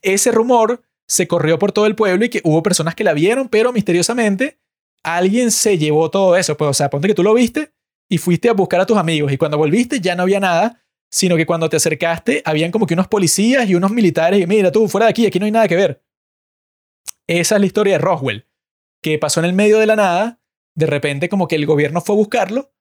[SPEAKER 1] Ese rumor se corrió por todo el pueblo y que hubo personas que la vieron, pero misteriosamente alguien se llevó todo eso. Pues, o sea, ponte que tú lo viste y fuiste a buscar a tus amigos y cuando volviste ya no había nada, sino que cuando te acercaste habían como que unos policías y unos militares y mira tú, fuera de aquí, aquí no hay nada que ver. Esa es la historia de Roswell que pasó en el medio de la nada, de repente como que el gobierno fue a buscarlo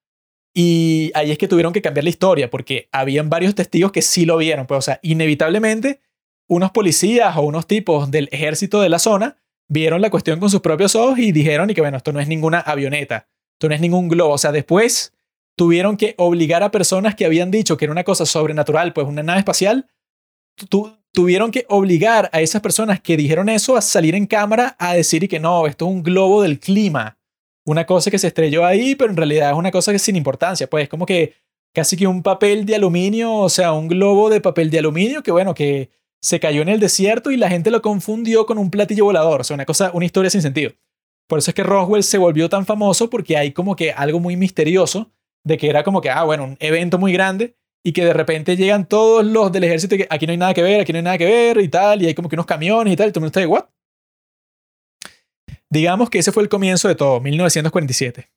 [SPEAKER 1] y ahí es que tuvieron que cambiar la historia porque habían varios testigos que sí lo vieron, pues o sea, inevitablemente unos policías o unos tipos del ejército de la zona vieron la cuestión con sus propios ojos y dijeron y que bueno, esto no es ninguna avioneta, esto no es ningún globo, o sea, después tuvieron que obligar a personas que habían dicho que era una cosa sobrenatural, pues una nave espacial, tuvieron que obligar a esas personas que dijeron eso a salir en cámara a decir y que no, esto es un globo del clima. Una cosa que se estrelló ahí, pero en realidad es una cosa que es sin importancia. Pues es como que casi que un papel de aluminio, o sea, un globo de papel de aluminio que bueno, que se cayó en el desierto y la gente lo confundió con un platillo volador. O sea, una cosa, una historia sin sentido. Por eso es que Roswell se volvió tan famoso porque hay como que algo muy misterioso de que era como que, ah, bueno, un evento muy grande y que de repente llegan todos los del ejército y que aquí no hay nada que ver, aquí no hay nada que ver y tal, y hay como que unos camiones y tal, y todo el mundo está de, ¿what? Digamos que ese fue el comienzo de todo, 1947.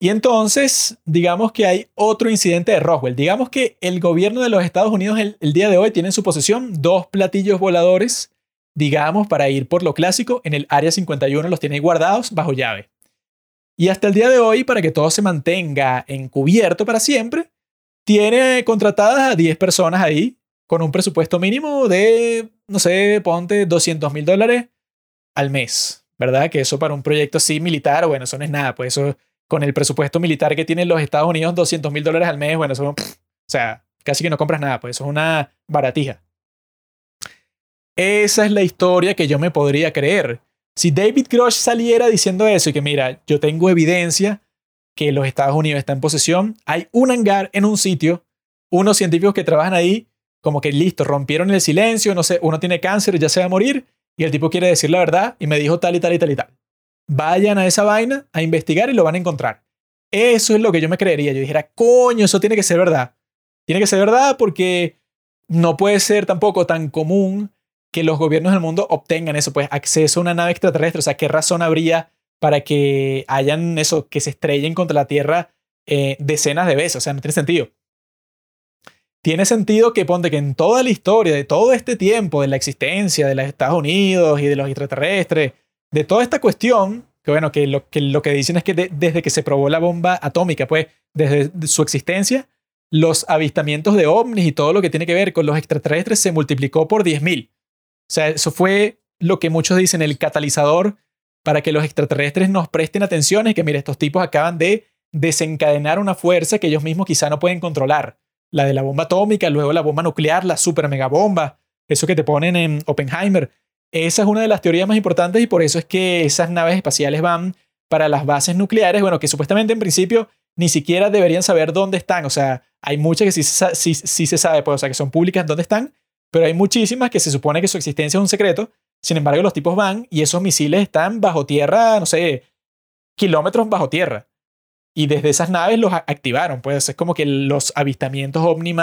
[SPEAKER 1] Y entonces, digamos que hay otro incidente de Roswell. Digamos que el gobierno de los Estados Unidos el, día de hoy tiene en su posesión dos platillos voladores, digamos, para ir por lo clásico, en el Área 51 los tiene guardados bajo llave. Y hasta el día de hoy, para que todo se mantenga encubierto para siempre, tiene contratadas a 10 personas ahí con un presupuesto mínimo de, no sé, ponte 200 mil dólares al mes, ¿verdad? Que eso para un proyecto así militar, bueno, eso no es nada, pues eso con el presupuesto militar que tienen los Estados Unidos, 200 mil dólares al mes, bueno, eso, o sea, casi que no compras nada, pues eso es una baratija. Esa es la historia que yo me podría creer. Si David Grosh saliera diciendo eso y que mira, yo tengo evidencia que los Estados Unidos están en posesión, hay un hangar en un sitio, unos científicos que trabajan ahí, como que listo, rompieron el silencio, no sé, uno tiene cáncer, ya se va a morir, y el tipo quiere decir la verdad y me dijo tal y tal y tal y tal. Vayan a esa vaina a investigar y lo van a encontrar. Eso es lo que yo me creería. Yo dijera, coño, eso tiene que ser verdad. Tiene que ser verdad porque no puede ser tampoco tan común que los gobiernos del mundo obtengan eso, pues acceso a una nave extraterrestre. O sea, ¿qué razón habría para que hayan eso, que se estrellen contra la Tierra eh, decenas de veces? O sea, no tiene sentido. Tiene sentido que ponte que en toda la historia de todo este tiempo de la existencia de los Estados Unidos y de los extraterrestres, de toda esta cuestión, que bueno, que lo que, lo que dicen es que desde que se probó la bomba atómica, pues desde su existencia, los avistamientos de ovnis y todo lo que tiene que ver con los extraterrestres se multiplicó por 10.000. O sea, eso fue lo que muchos dicen el catalizador para que los extraterrestres nos presten atención es que, mire, estos tipos acaban de desencadenar una fuerza que ellos mismos quizá no pueden controlar. La de la bomba atómica, luego la bomba nuclear, la super mega bomba, eso que te ponen en Oppenheimer. Esa es una de las teorías más importantes y por eso es que esas naves espaciales van para las bases nucleares, bueno, que supuestamente en principio ni siquiera deberían saber dónde están. O sea, hay muchas que sí, sí, sí se sabe, pues, o sea, que son públicas dónde están, pero hay muchísimas que se supone que su existencia es un secreto. Sin embargo, los tipos van y esos misiles están bajo tierra, no sé, kilómetros bajo tierra. Y desde esas naves los activaron. Pues es como que los avistamientos ovni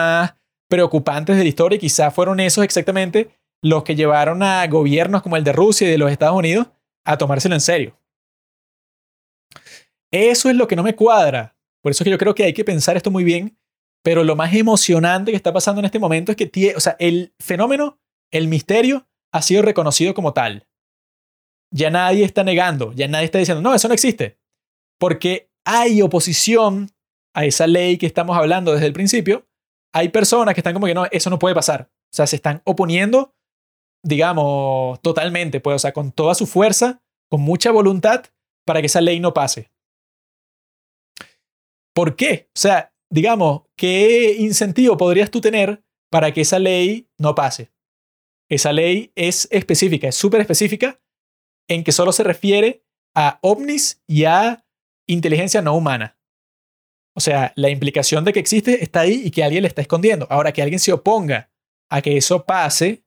[SPEAKER 1] preocupantes de la historia, y quizás fueron esos exactamente los que llevaron a gobiernos como el de Rusia y de los Estados Unidos a tomárselo en serio. Eso es lo que no me cuadra. Por eso es que yo creo que hay que pensar esto muy bien. Pero lo más emocionante que está pasando en este momento es que o sea, el fenómeno, el misterio, ha sido reconocido como tal. Ya nadie está negando, ya nadie está diciendo, no, eso no existe. Porque hay oposición a esa ley que estamos hablando desde el principio. Hay personas que están como que no, eso no puede pasar. O sea, se están oponiendo digamos, totalmente, pues, o sea, con toda su fuerza, con mucha voluntad para que esa ley no pase. ¿Por qué? O sea, digamos, ¿qué incentivo podrías tú tener para que esa ley no pase? Esa ley es específica, es súper específica, en que solo se refiere a ovnis y a inteligencia no humana. O sea, la implicación de que existe está ahí y que alguien le está escondiendo. Ahora, que alguien se oponga a que eso pase,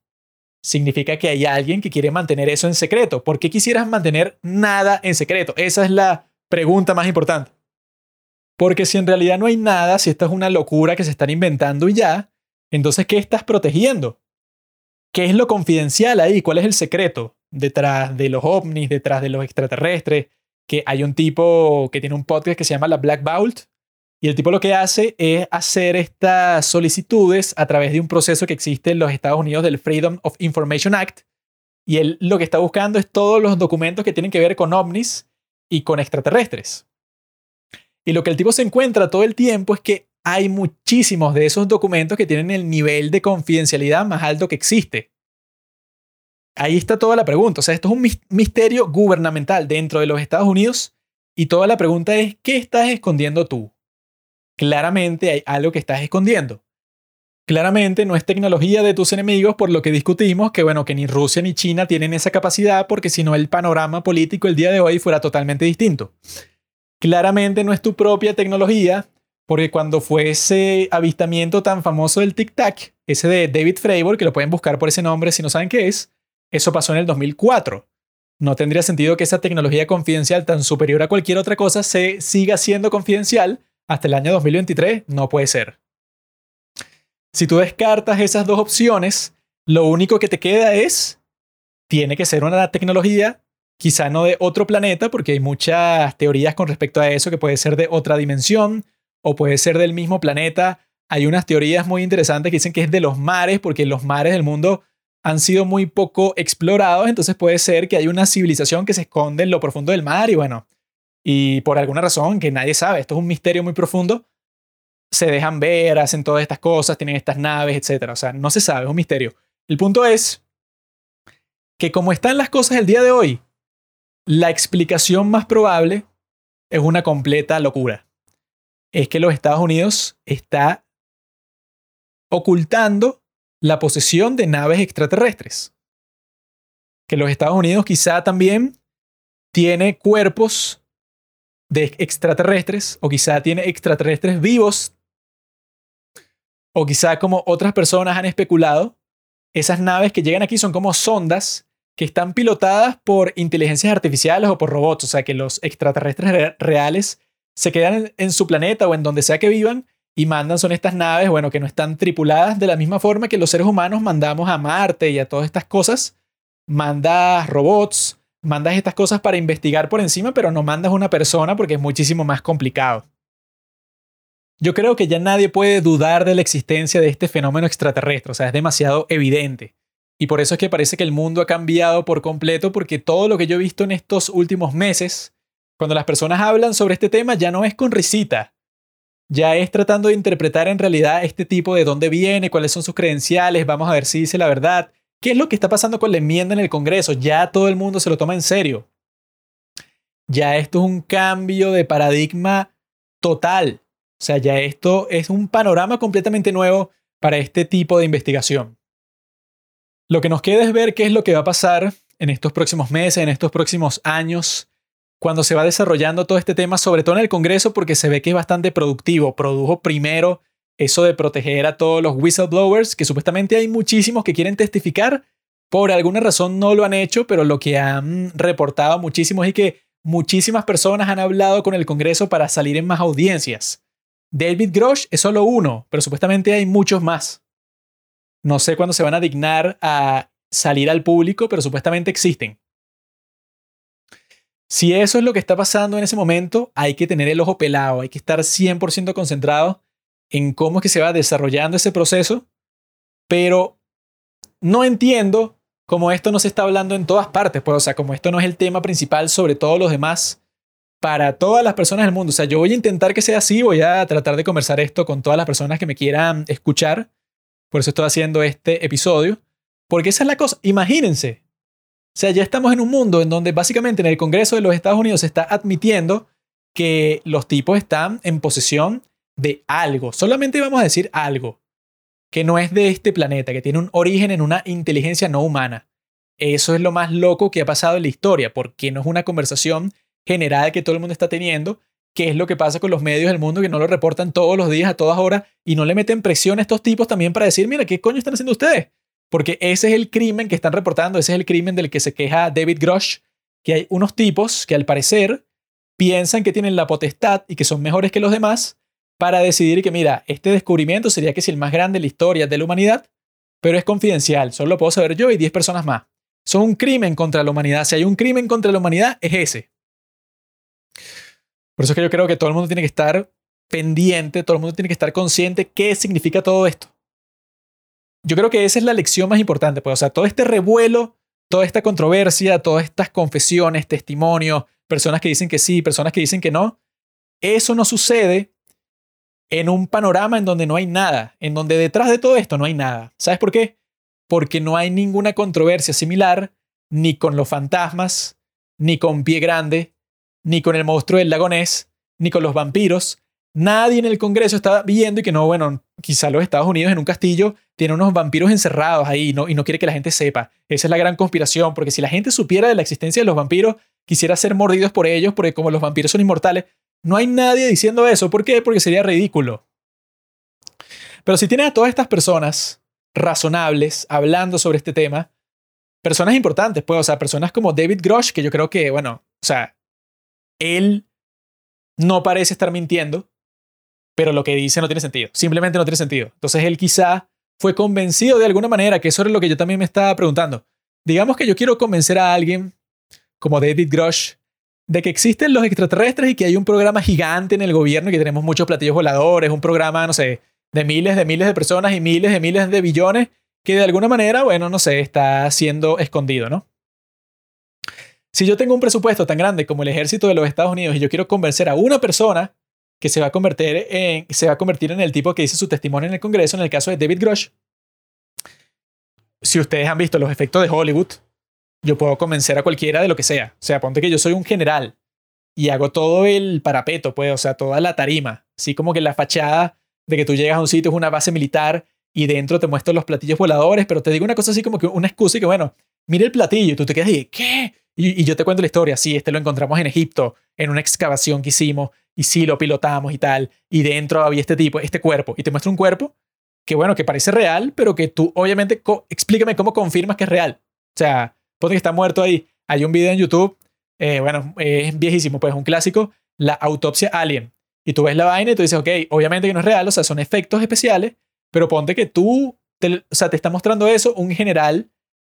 [SPEAKER 1] significa que hay alguien que quiere mantener eso en secreto. ¿Por qué quisieras mantener nada en secreto? Esa es la pregunta más importante. Porque si en realidad no hay nada, si esta es una locura que se están inventando y ya, entonces ¿qué estás protegiendo? ¿Qué es lo confidencial ahí? ¿Cuál es el secreto detrás de los ovnis, detrás de los extraterrestres? Que hay un tipo que tiene un podcast que se llama La Black Vault, y el tipo lo que hace es hacer estas solicitudes a través de un proceso que existe en los Estados Unidos del Freedom of Information Act. Y él lo que está buscando es todos los documentos que tienen que ver con ovnis y con extraterrestres. Y lo que el tipo se encuentra todo el tiempo es que hay muchísimos de esos documentos que tienen el nivel de confidencialidad más alto que existe. Ahí está toda la pregunta. O sea, esto es un misterio gubernamental dentro de los Estados Unidos y toda la pregunta es, ¿qué estás escondiendo tú? Claramente hay algo que estás escondiendo. Claramente no es tecnología de tus enemigos por lo que discutimos que bueno, que ni Rusia ni China tienen esa capacidad porque si no el panorama político el día de hoy fuera totalmente distinto. Claramente no es tu propia tecnología porque cuando fue ese avistamiento tan famoso del Tic Tac, ese de David Fravor, que lo pueden buscar por ese nombre si no saben qué es, eso pasó en el 2004. No tendría sentido que esa tecnología confidencial tan superior a cualquier otra cosa se siga siendo confidencial hasta el año 2023 no puede ser. Si tú descartas esas dos opciones, lo único que te queda es, tiene que ser una tecnología quizá no de otro planeta, porque hay muchas teorías con respecto a eso, que puede ser de otra dimensión o puede ser del mismo planeta. Hay unas teorías muy interesantes que dicen que es de los mares, porque los mares del mundo han sido muy poco explorados, entonces puede ser que hay una civilización que se esconde en lo profundo del mar y bueno, y por alguna razón que nadie sabe, esto es un misterio muy profundo, se dejan ver, hacen todas estas cosas, tienen estas naves, etc. O sea, no se sabe, es un misterio. El punto es que como están las cosas el día de hoy, la explicación más probable es una completa locura. Es que los Estados Unidos está ocultando la posesión de naves extraterrestres. Que los Estados Unidos quizá también tiene cuerpos de extraterrestres o quizá tiene extraterrestres vivos o quizá como otras personas han especulado, esas naves que llegan aquí son como sondas que están pilotadas por inteligencias artificiales o por robots, o sea que los extraterrestres reales se quedan en su planeta o en donde sea que vivan y mandan son estas naves, bueno, que no están tripuladas de la misma forma que los seres humanos mandamos a Marte y a todas estas cosas. Mandas robots, mandas estas cosas para investigar por encima, pero no mandas una persona porque es muchísimo más complicado. Yo creo que ya nadie puede dudar de la existencia de este fenómeno extraterrestre, o sea, es demasiado evidente. Y por eso es que parece que el mundo ha cambiado por completo, porque todo lo que yo he visto en estos últimos meses, cuando las personas hablan sobre este tema, ya no es con risita, ya es tratando de interpretar en realidad este tipo de dónde viene, cuáles son sus credenciales, vamos a ver si dice la verdad, qué es lo que está pasando con la enmienda en el Congreso, ya todo el mundo se lo toma en serio. Ya esto es un cambio de paradigma total. O sea, ya esto es un panorama completamente nuevo para este tipo de investigación. Lo que nos queda es ver qué es lo que va a pasar en estos próximos meses, en estos próximos años, cuando se va desarrollando todo este tema, sobre todo en el Congreso, porque se ve que es bastante productivo. Produjo primero eso de proteger a todos los whistleblowers, que supuestamente hay muchísimos que quieren testificar. Por alguna razón no lo han hecho, pero lo que han reportado muchísimos es que muchísimas personas han hablado con el Congreso para salir en más audiencias. David Grosh es solo uno, pero supuestamente hay muchos más. No sé cuándo se van a dignar a salir al público, pero supuestamente existen. Si eso es lo que está pasando en ese momento, hay que tener el ojo pelado, hay que estar 100% concentrado en cómo es que se va desarrollando ese proceso, pero no entiendo cómo esto no se está hablando en todas partes, pues, o sea, como esto no es el tema principal sobre todos los demás para todas las personas del mundo. O sea, yo voy a intentar que sea así, voy a tratar de conversar esto con todas las personas que me quieran escuchar, por eso estoy haciendo este episodio, porque esa es la cosa, imagínense, o sea, ya estamos en un mundo en donde básicamente en el Congreso de los Estados Unidos se está admitiendo que los tipos están en posesión de algo. Solamente vamos a decir algo que no es de este planeta, que tiene un origen en una inteligencia no humana. Eso es lo más loco que ha pasado en la historia, porque no es una conversación general que todo el mundo está teniendo, que es lo que pasa con los medios del mundo que no lo reportan todos los días a todas horas y no le meten presión a estos tipos también para decir, mira, ¿qué coño están haciendo ustedes? Porque ese es el crimen que están reportando, ese es el crimen del que se queja David Grosh, que hay unos tipos que al parecer piensan que tienen la potestad y que son mejores que los demás para decidir que, mira, este descubrimiento sería que es el más grande de la historia de la humanidad, pero es confidencial, solo lo puedo saber yo y 10 personas más. Son un crimen contra la humanidad. Si hay un crimen contra la humanidad, es ese. Por eso es que yo creo que todo el mundo tiene que estar pendiente, todo el mundo tiene que estar consciente qué significa todo esto yo creo que esa es la lección más importante, pues, o sea, todo este revuelo, toda esta controversia, todas estas confesiones, testimonios, personas que dicen que sí, personas que dicen que no, eso no sucede en un panorama en donde no hay nada, en donde detrás de todo esto no hay nada. ¿Sabes por qué? Porque no hay ninguna controversia similar ni con los fantasmas, ni con Pie Grande, ni con el monstruo del lago Ness, ni con los vampiros, Nadie en el Congreso está viendo y que no, bueno, quizá los Estados Unidos en un castillo tiene unos vampiros encerrados ahí y no quiere que la gente sepa. Esa es la gran conspiración, porque si la gente supiera de la existencia de los vampiros, quisiera ser mordidos por ellos, porque como los vampiros son inmortales, no hay nadie diciendo eso. ¿Por qué? Porque sería ridículo. Pero si tienes a todas estas personas razonables hablando sobre este tema, personas importantes, pues, o sea, personas como David Grosh, que yo creo que, bueno, o sea, él no parece estar mintiendo, pero lo que dice no tiene sentido. Simplemente no tiene sentido. Entonces él quizá fue convencido de alguna manera, que eso es lo que yo también me estaba preguntando. Digamos que yo quiero convencer a alguien como David Grosh, de que existen los extraterrestres y que hay un programa gigante en el gobierno y que tenemos muchos platillos voladores, un programa, no sé, de miles de miles de personas y miles de miles de billones que de alguna manera, bueno, no sé, está siendo escondido, ¿no? Si yo tengo un presupuesto tan grande como el ejército de los Estados Unidos y yo quiero convencer a una persona que se va a convertir en, el tipo que dice su testimonio en el Congreso, en el caso de David Grosh, si ustedes han visto los efectos de Hollywood, yo puedo convencer a cualquiera de lo que sea. O sea, ponte que yo soy un general y hago todo el parapeto, pues, o sea, toda la tarima, así como que la fachada de que tú llegas a un sitio es una base militar y dentro te muestro los platillos voladores, pero te digo una cosa así como que una excusa y que, bueno, mire el platillo y tú te quedas y, ¿qué? Y, y, yo te cuento la historia, sí, este lo encontramos en Egipto, en una excavación que hicimos, y sí, lo pilotamos y tal, y dentro había este tipo, este cuerpo, y te muestro un cuerpo que, bueno, que parece real, pero que tú, obviamente, explícame cómo confirmas que es real. O sea, ponte que está muerto ahí. Hay un video en YouTube, eh, bueno, es viejísimo, pues un clásico, la autopsia alien. Y tú ves la vaina y tú dices, ok, obviamente que no es real, o sea, son efectos especiales, pero ponte que tú, te, o sea, te está mostrando eso un general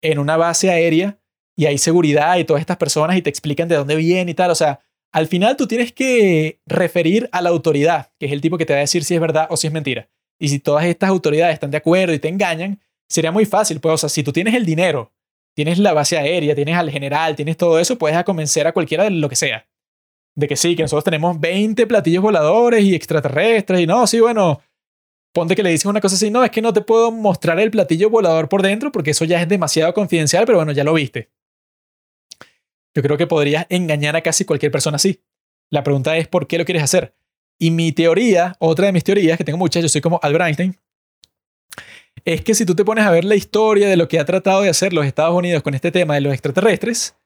[SPEAKER 1] en una base aérea y hay seguridad y todas estas personas y te explican de dónde viene y tal. O sea, al final tú tienes que referir a la autoridad, que es el tipo que te va a decir si es verdad o si es mentira. Y si todas estas autoridades están de acuerdo y te engañan, sería muy fácil. Pues, o sea, si tú tienes el dinero, tienes la base aérea, tienes al general, tienes todo eso, puedes convencer a cualquiera de lo que sea. De que sí, que nosotros tenemos 20 platillos voladores y extraterrestres y no, sí, bueno, ponte que le dices una cosa así, no, es que no te puedo mostrar el platillo volador por dentro porque eso ya es demasiado confidencial, pero bueno, ya lo viste. Yo creo que podrías engañar a casi cualquier persona así. La pregunta es, ¿por qué lo quieres hacer? Y mi teoría, otra de mis teorías, que tengo muchas, yo soy como Albert Einstein, es que si tú te pones a ver la historia de lo que ha tratado de hacer los Estados Unidos con este tema de los extraterrestres,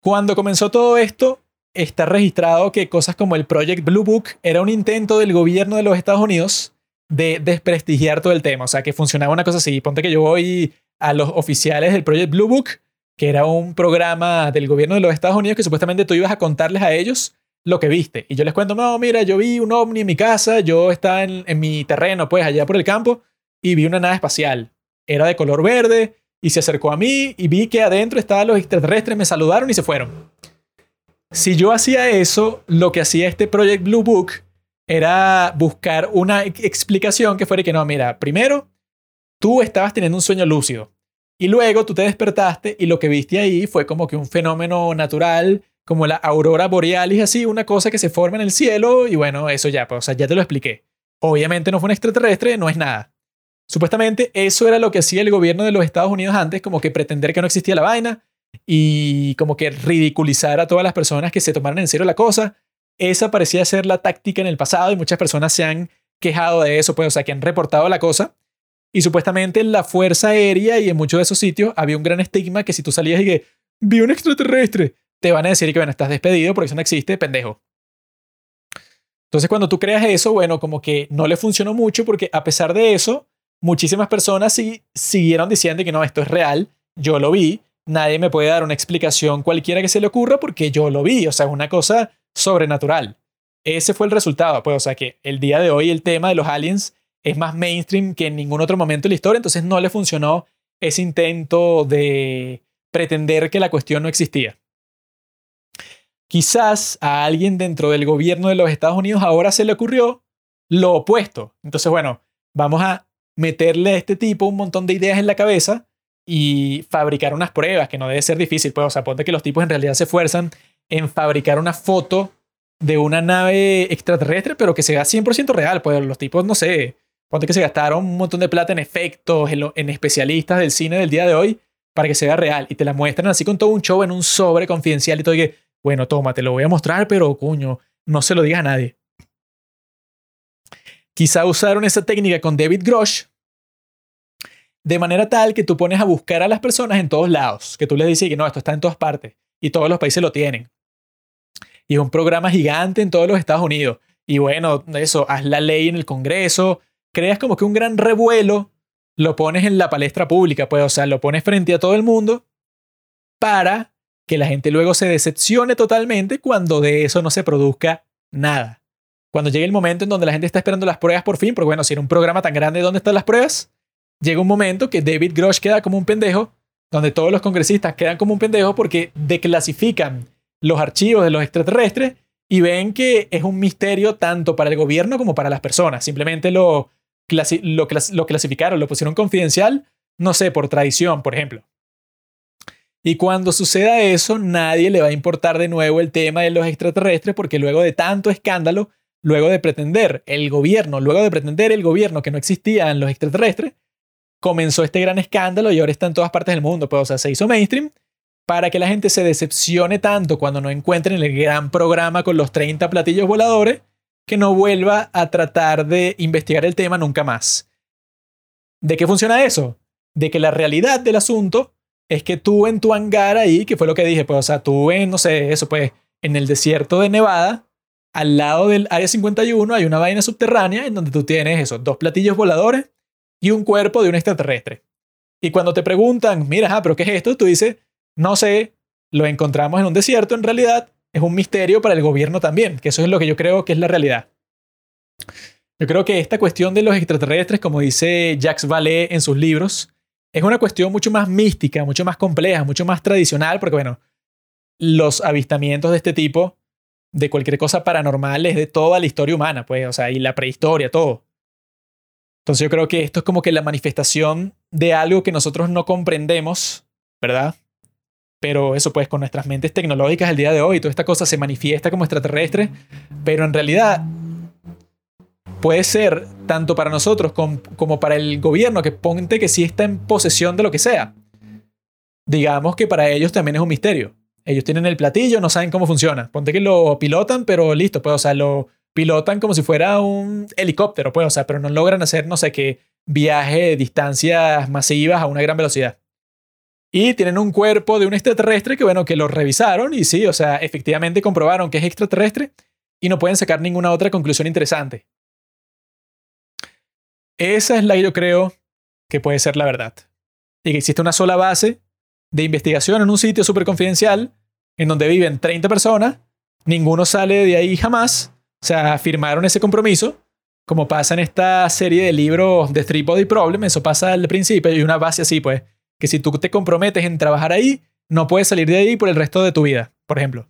[SPEAKER 1] cuando comenzó todo esto, está registrado que cosas como el Project Blue Book era un intento del gobierno de los Estados Unidos de desprestigiar todo el tema. O sea, que funcionaba una cosa así. Ponte que yo voy a los oficiales del Project Blue Book, que era un programa del gobierno de los Estados Unidos que supuestamente tú ibas a contarles a ellos lo que viste. Y yo les cuento, no, mira, yo vi un ovni en mi casa, yo estaba en, en mi terreno, pues allá por el campo, y vi una nave espacial. Era de color verde y se acercó a mí y vi que adentro estaban los extraterrestres, me saludaron y se fueron. Si yo hacía eso, lo que hacía este Project Blue Book era buscar una explicación que fuera que no, mira, primero, tú estabas teniendo un sueño lúcido y luego tú te despertaste y lo que viste ahí fue como que un fenómeno natural, como la aurora borealis, así, una cosa que se forma en el cielo y bueno, eso ya, pues, o sea, ya te lo expliqué. Obviamente no fue un extraterrestre, no es nada. Supuestamente eso era lo que hacía el gobierno de los Estados Unidos antes, como que pretender que no existía la vaina y como que ridiculizar a todas las personas que se tomaran en serio la cosa. Esa parecía ser la táctica en el pasado y muchas personas se han quejado de eso, pues, o sea, que han reportado la cosa. Y supuestamente en la Fuerza Aérea y en muchos de esos sitios había un gran estigma que si tú salías y que vi un extraterrestre, te van a decir que, bueno, estás despedido porque eso no existe, pendejo. Entonces, cuando tú creas eso, bueno, como que no le funcionó mucho porque a pesar de eso, muchísimas personas sí siguieron diciendo que no, esto es real, yo lo vi, nadie me puede dar una explicación cualquiera que se le ocurra porque yo lo vi, o sea, es una cosa sobrenatural. Ese fue el resultado, pues, o sea, que el día de hoy el tema de los aliens es más mainstream que en ningún otro momento de la historia, entonces no le funcionó ese intento de pretender que la cuestión no existía. Quizás a alguien dentro del gobierno de los Estados Unidos ahora se le ocurrió lo opuesto. Entonces, bueno, vamos a meterle a este tipo un montón de ideas en la cabeza y fabricar unas pruebas, que no debe ser difícil. Pues, o sea, ponte que los tipos en realidad se esfuerzan en fabricar una foto de una nave extraterrestre, pero que sea 100% real. Pues los tipos, no sé, ponte que se gastaron un montón de plata en efectos, en, especialistas del cine del día de hoy, para que sea real. Y te la muestran así con todo un show en un sobre confidencial y todo. Y que, bueno, toma, te lo voy a mostrar, pero cuño, no se lo diga a nadie. Quizá usaron esa técnica con David Grosh de manera tal que tú pones a buscar a las personas en todos lados, que tú les dices que no, esto está en todas partes y todos los países lo tienen. Y es un programa gigante en todos los Estados Unidos. Y bueno, eso, haz la ley en el Congreso, creas como que un gran revuelo, lo pones en la palestra pública, pues, o sea, lo pones frente a todo el mundo para que la gente luego se decepcione totalmente cuando de eso no se produzca nada cuando llegue el momento en donde la gente está esperando las pruebas por fin, porque bueno, si era un programa tan grande, ¿dónde están las pruebas? Llega un momento que David Grosh queda como un pendejo donde todos los congresistas quedan como un pendejo porque declasifican los archivos de los extraterrestres y ven que es un misterio tanto para el gobierno como para las personas. Simplemente lo, lo, lo clasificaron, lo pusieron confidencial, no sé, por tradición, por ejemplo. Y cuando suceda eso, nadie le va a importar de nuevo el tema de los extraterrestres porque luego de tanto escándalo, luego de pretender el gobierno, luego de pretender el gobierno que no existían los extraterrestres, comenzó este gran escándalo y ahora está en todas partes del mundo. Pues, o sea, se hizo mainstream para que la gente se decepcione tanto cuando no encuentren el gran programa con los 30 platillos voladores que no vuelva a tratar de investigar el tema nunca más. ¿De qué funciona eso? De que la realidad del asunto es que tú en tu hangar ahí, que fue lo que dije, pues, o sea, tú en, no sé, eso, pues, en el desierto de Nevada, al lado del Área 51 hay una vaina subterránea en donde tú tienes esos dos platillos voladores y un cuerpo de un extraterrestre. Y cuando te preguntan, mira, ah, pero ¿qué es esto? Tú dices, no sé, lo encontramos en un desierto, en realidad es un misterio para el gobierno también, que eso es lo que yo creo que es la realidad. Yo creo que esta cuestión de los extraterrestres, como dice Jacques Vallée en sus libros, es una cuestión mucho más mística, mucho más compleja, mucho más tradicional, porque bueno, los avistamientos de este tipo, de cualquier cosa paranormal, es de toda la historia humana, pues, o sea, y la prehistoria, todo. Entonces yo creo que esto es como que la manifestación de algo que nosotros no comprendemos, ¿verdad? Pero eso pues con nuestras mentes tecnológicas el día de hoy, toda esta cosa se manifiesta como extraterrestre, pero en realidad puede ser tanto para nosotros como, para el gobierno que ponte que sí está en posesión de lo que sea. Digamos que para ellos también es un misterio. Ellos tienen el platillo, no saben cómo funciona. Ponte que lo pilotan, pero listo, pues, o sea, lo pilotan como si fuera un helicóptero, pues, o sea, pero no logran hacer, no sé qué, viaje de distancias masivas a una gran velocidad. Y tienen un cuerpo de un extraterrestre que, bueno, que lo revisaron y sí, o sea, efectivamente comprobaron que es extraterrestre y no pueden sacar ninguna otra conclusión interesante. Esa es la que yo creo que puede ser la verdad. Y que existe una sola base de investigación en un sitio súper confidencial en donde viven 30 personas, ninguno sale de ahí jamás, o sea, firmaron ese compromiso, como pasa en esta serie de libros de Three Body Problem, eso pasa al principio y una base así, pues, que si tú te comprometes en trabajar ahí, no puedes salir de ahí por el resto de tu vida, por ejemplo.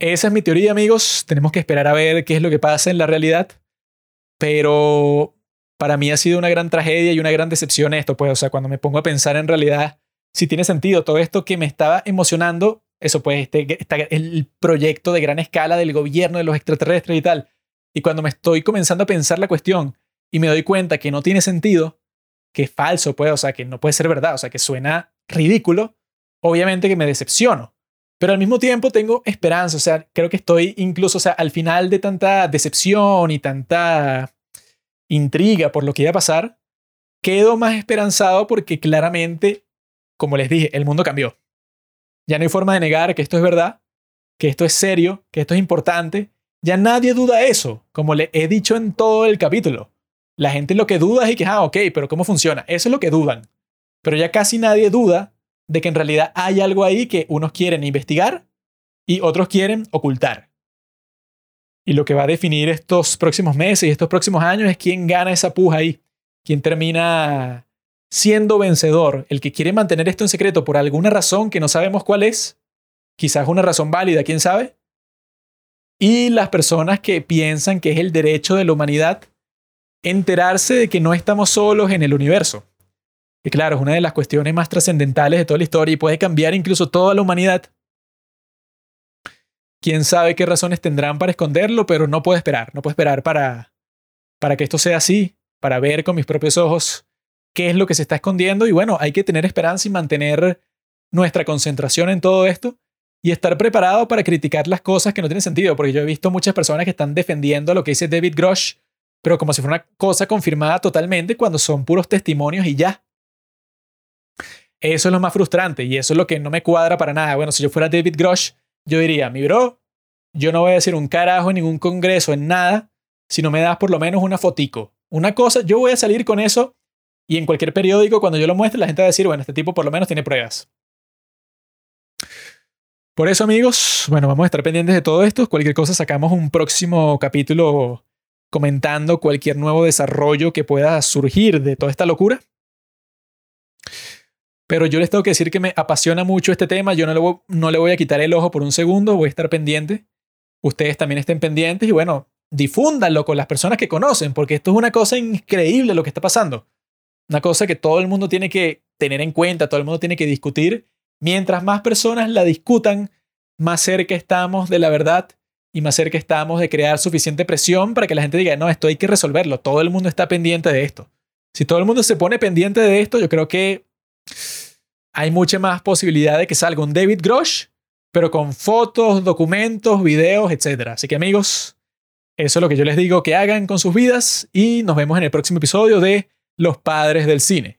[SPEAKER 1] Esa es mi teoría, amigos. Tenemos que esperar a ver qué es lo que pasa en la realidad. Pero para mí ha sido una gran tragedia y una gran decepción esto, pues, o sea, cuando me pongo a pensar en realidad si tiene sentido todo esto que me estaba emocionando, eso pues, este, el proyecto de gran escala del gobierno de los extraterrestres y tal. Y cuando me estoy comenzando a pensar la cuestión y me doy cuenta que no tiene sentido, que es falso, pues, o sea, que no puede ser verdad, o sea, que suena ridículo, obviamente que me decepciono. Pero al mismo tiempo tengo esperanza, o sea, creo que estoy incluso, o sea, al final de tanta decepción y tanta intriga por lo que iba a pasar, quedo más esperanzado porque claramente, como les dije, el mundo cambió. Ya no hay forma de negar que esto es verdad, que esto es serio, que esto es importante. Ya nadie duda eso, como le he dicho en todo el capítulo. La gente lo que duda es que, ah, ok, pero ¿cómo funciona? Eso es lo que dudan. Pero ya casi nadie duda de que en realidad hay algo ahí que unos quieren investigar y otros quieren ocultar. Y lo que va a definir estos próximos meses y estos próximos años es quién gana esa puja ahí, quién termina siendo vencedor, el que quiere mantener esto en secreto por alguna razón que no sabemos cuál es, quizás una razón válida, quién sabe, y las personas que piensan que es el derecho de la humanidad enterarse de que no estamos solos en el universo, que claro, es una de las cuestiones más trascendentales de toda la historia y puede cambiar incluso toda la humanidad. Quién sabe qué razones tendrán para esconderlo, pero no puedo esperar, no puedo esperar para, para que esto sea así, para ver con mis propios ojos qué es lo que se está escondiendo y bueno, hay que tener esperanza y mantener nuestra concentración en todo esto y estar preparado para criticar las cosas que no tienen sentido, porque yo he visto muchas personas que están defendiendo lo que dice David Grosh, pero como si fuera una cosa confirmada totalmente cuando son puros testimonios y ya. Eso es lo más frustrante y eso es lo que no me cuadra para nada. Bueno, si yo fuera David Grosh, yo diría, mi bro, yo no voy a decir un carajo en ningún congreso, en nada, si no me das por lo menos una fotico. Una cosa, yo voy a salir con eso y en cualquier periódico, cuando yo lo muestre, la gente va a decir, bueno, este tipo por lo menos tiene pruebas. Por eso, amigos, bueno, vamos a estar pendientes de todo esto. Cualquier cosa, sacamos un próximo capítulo comentando cualquier nuevo desarrollo que pueda surgir de toda esta locura. Pero yo les tengo que decir que me apasiona mucho este tema. Yo no le, voy, no le voy a quitar el ojo por un segundo, voy a estar pendiente. Ustedes también estén pendientes y bueno, difúndanlo con las personas que conocen, porque esto es una cosa increíble lo que está pasando. Una cosa que todo el mundo tiene que tener en cuenta, todo el mundo tiene que discutir. Mientras más personas la discutan, más cerca estamos de la verdad y más cerca estamos de crear suficiente presión para que la gente diga, no, esto hay que resolverlo, todo el mundo está pendiente de esto. Si todo el mundo se pone pendiente de esto, yo creo que hay mucha más posibilidad de que salga un David Grosh, pero con fotos, documentos, videos, etc. Así que amigos, eso es lo que yo les digo que hagan con sus vidas y nos vemos en el próximo episodio de Los Padres del Cine.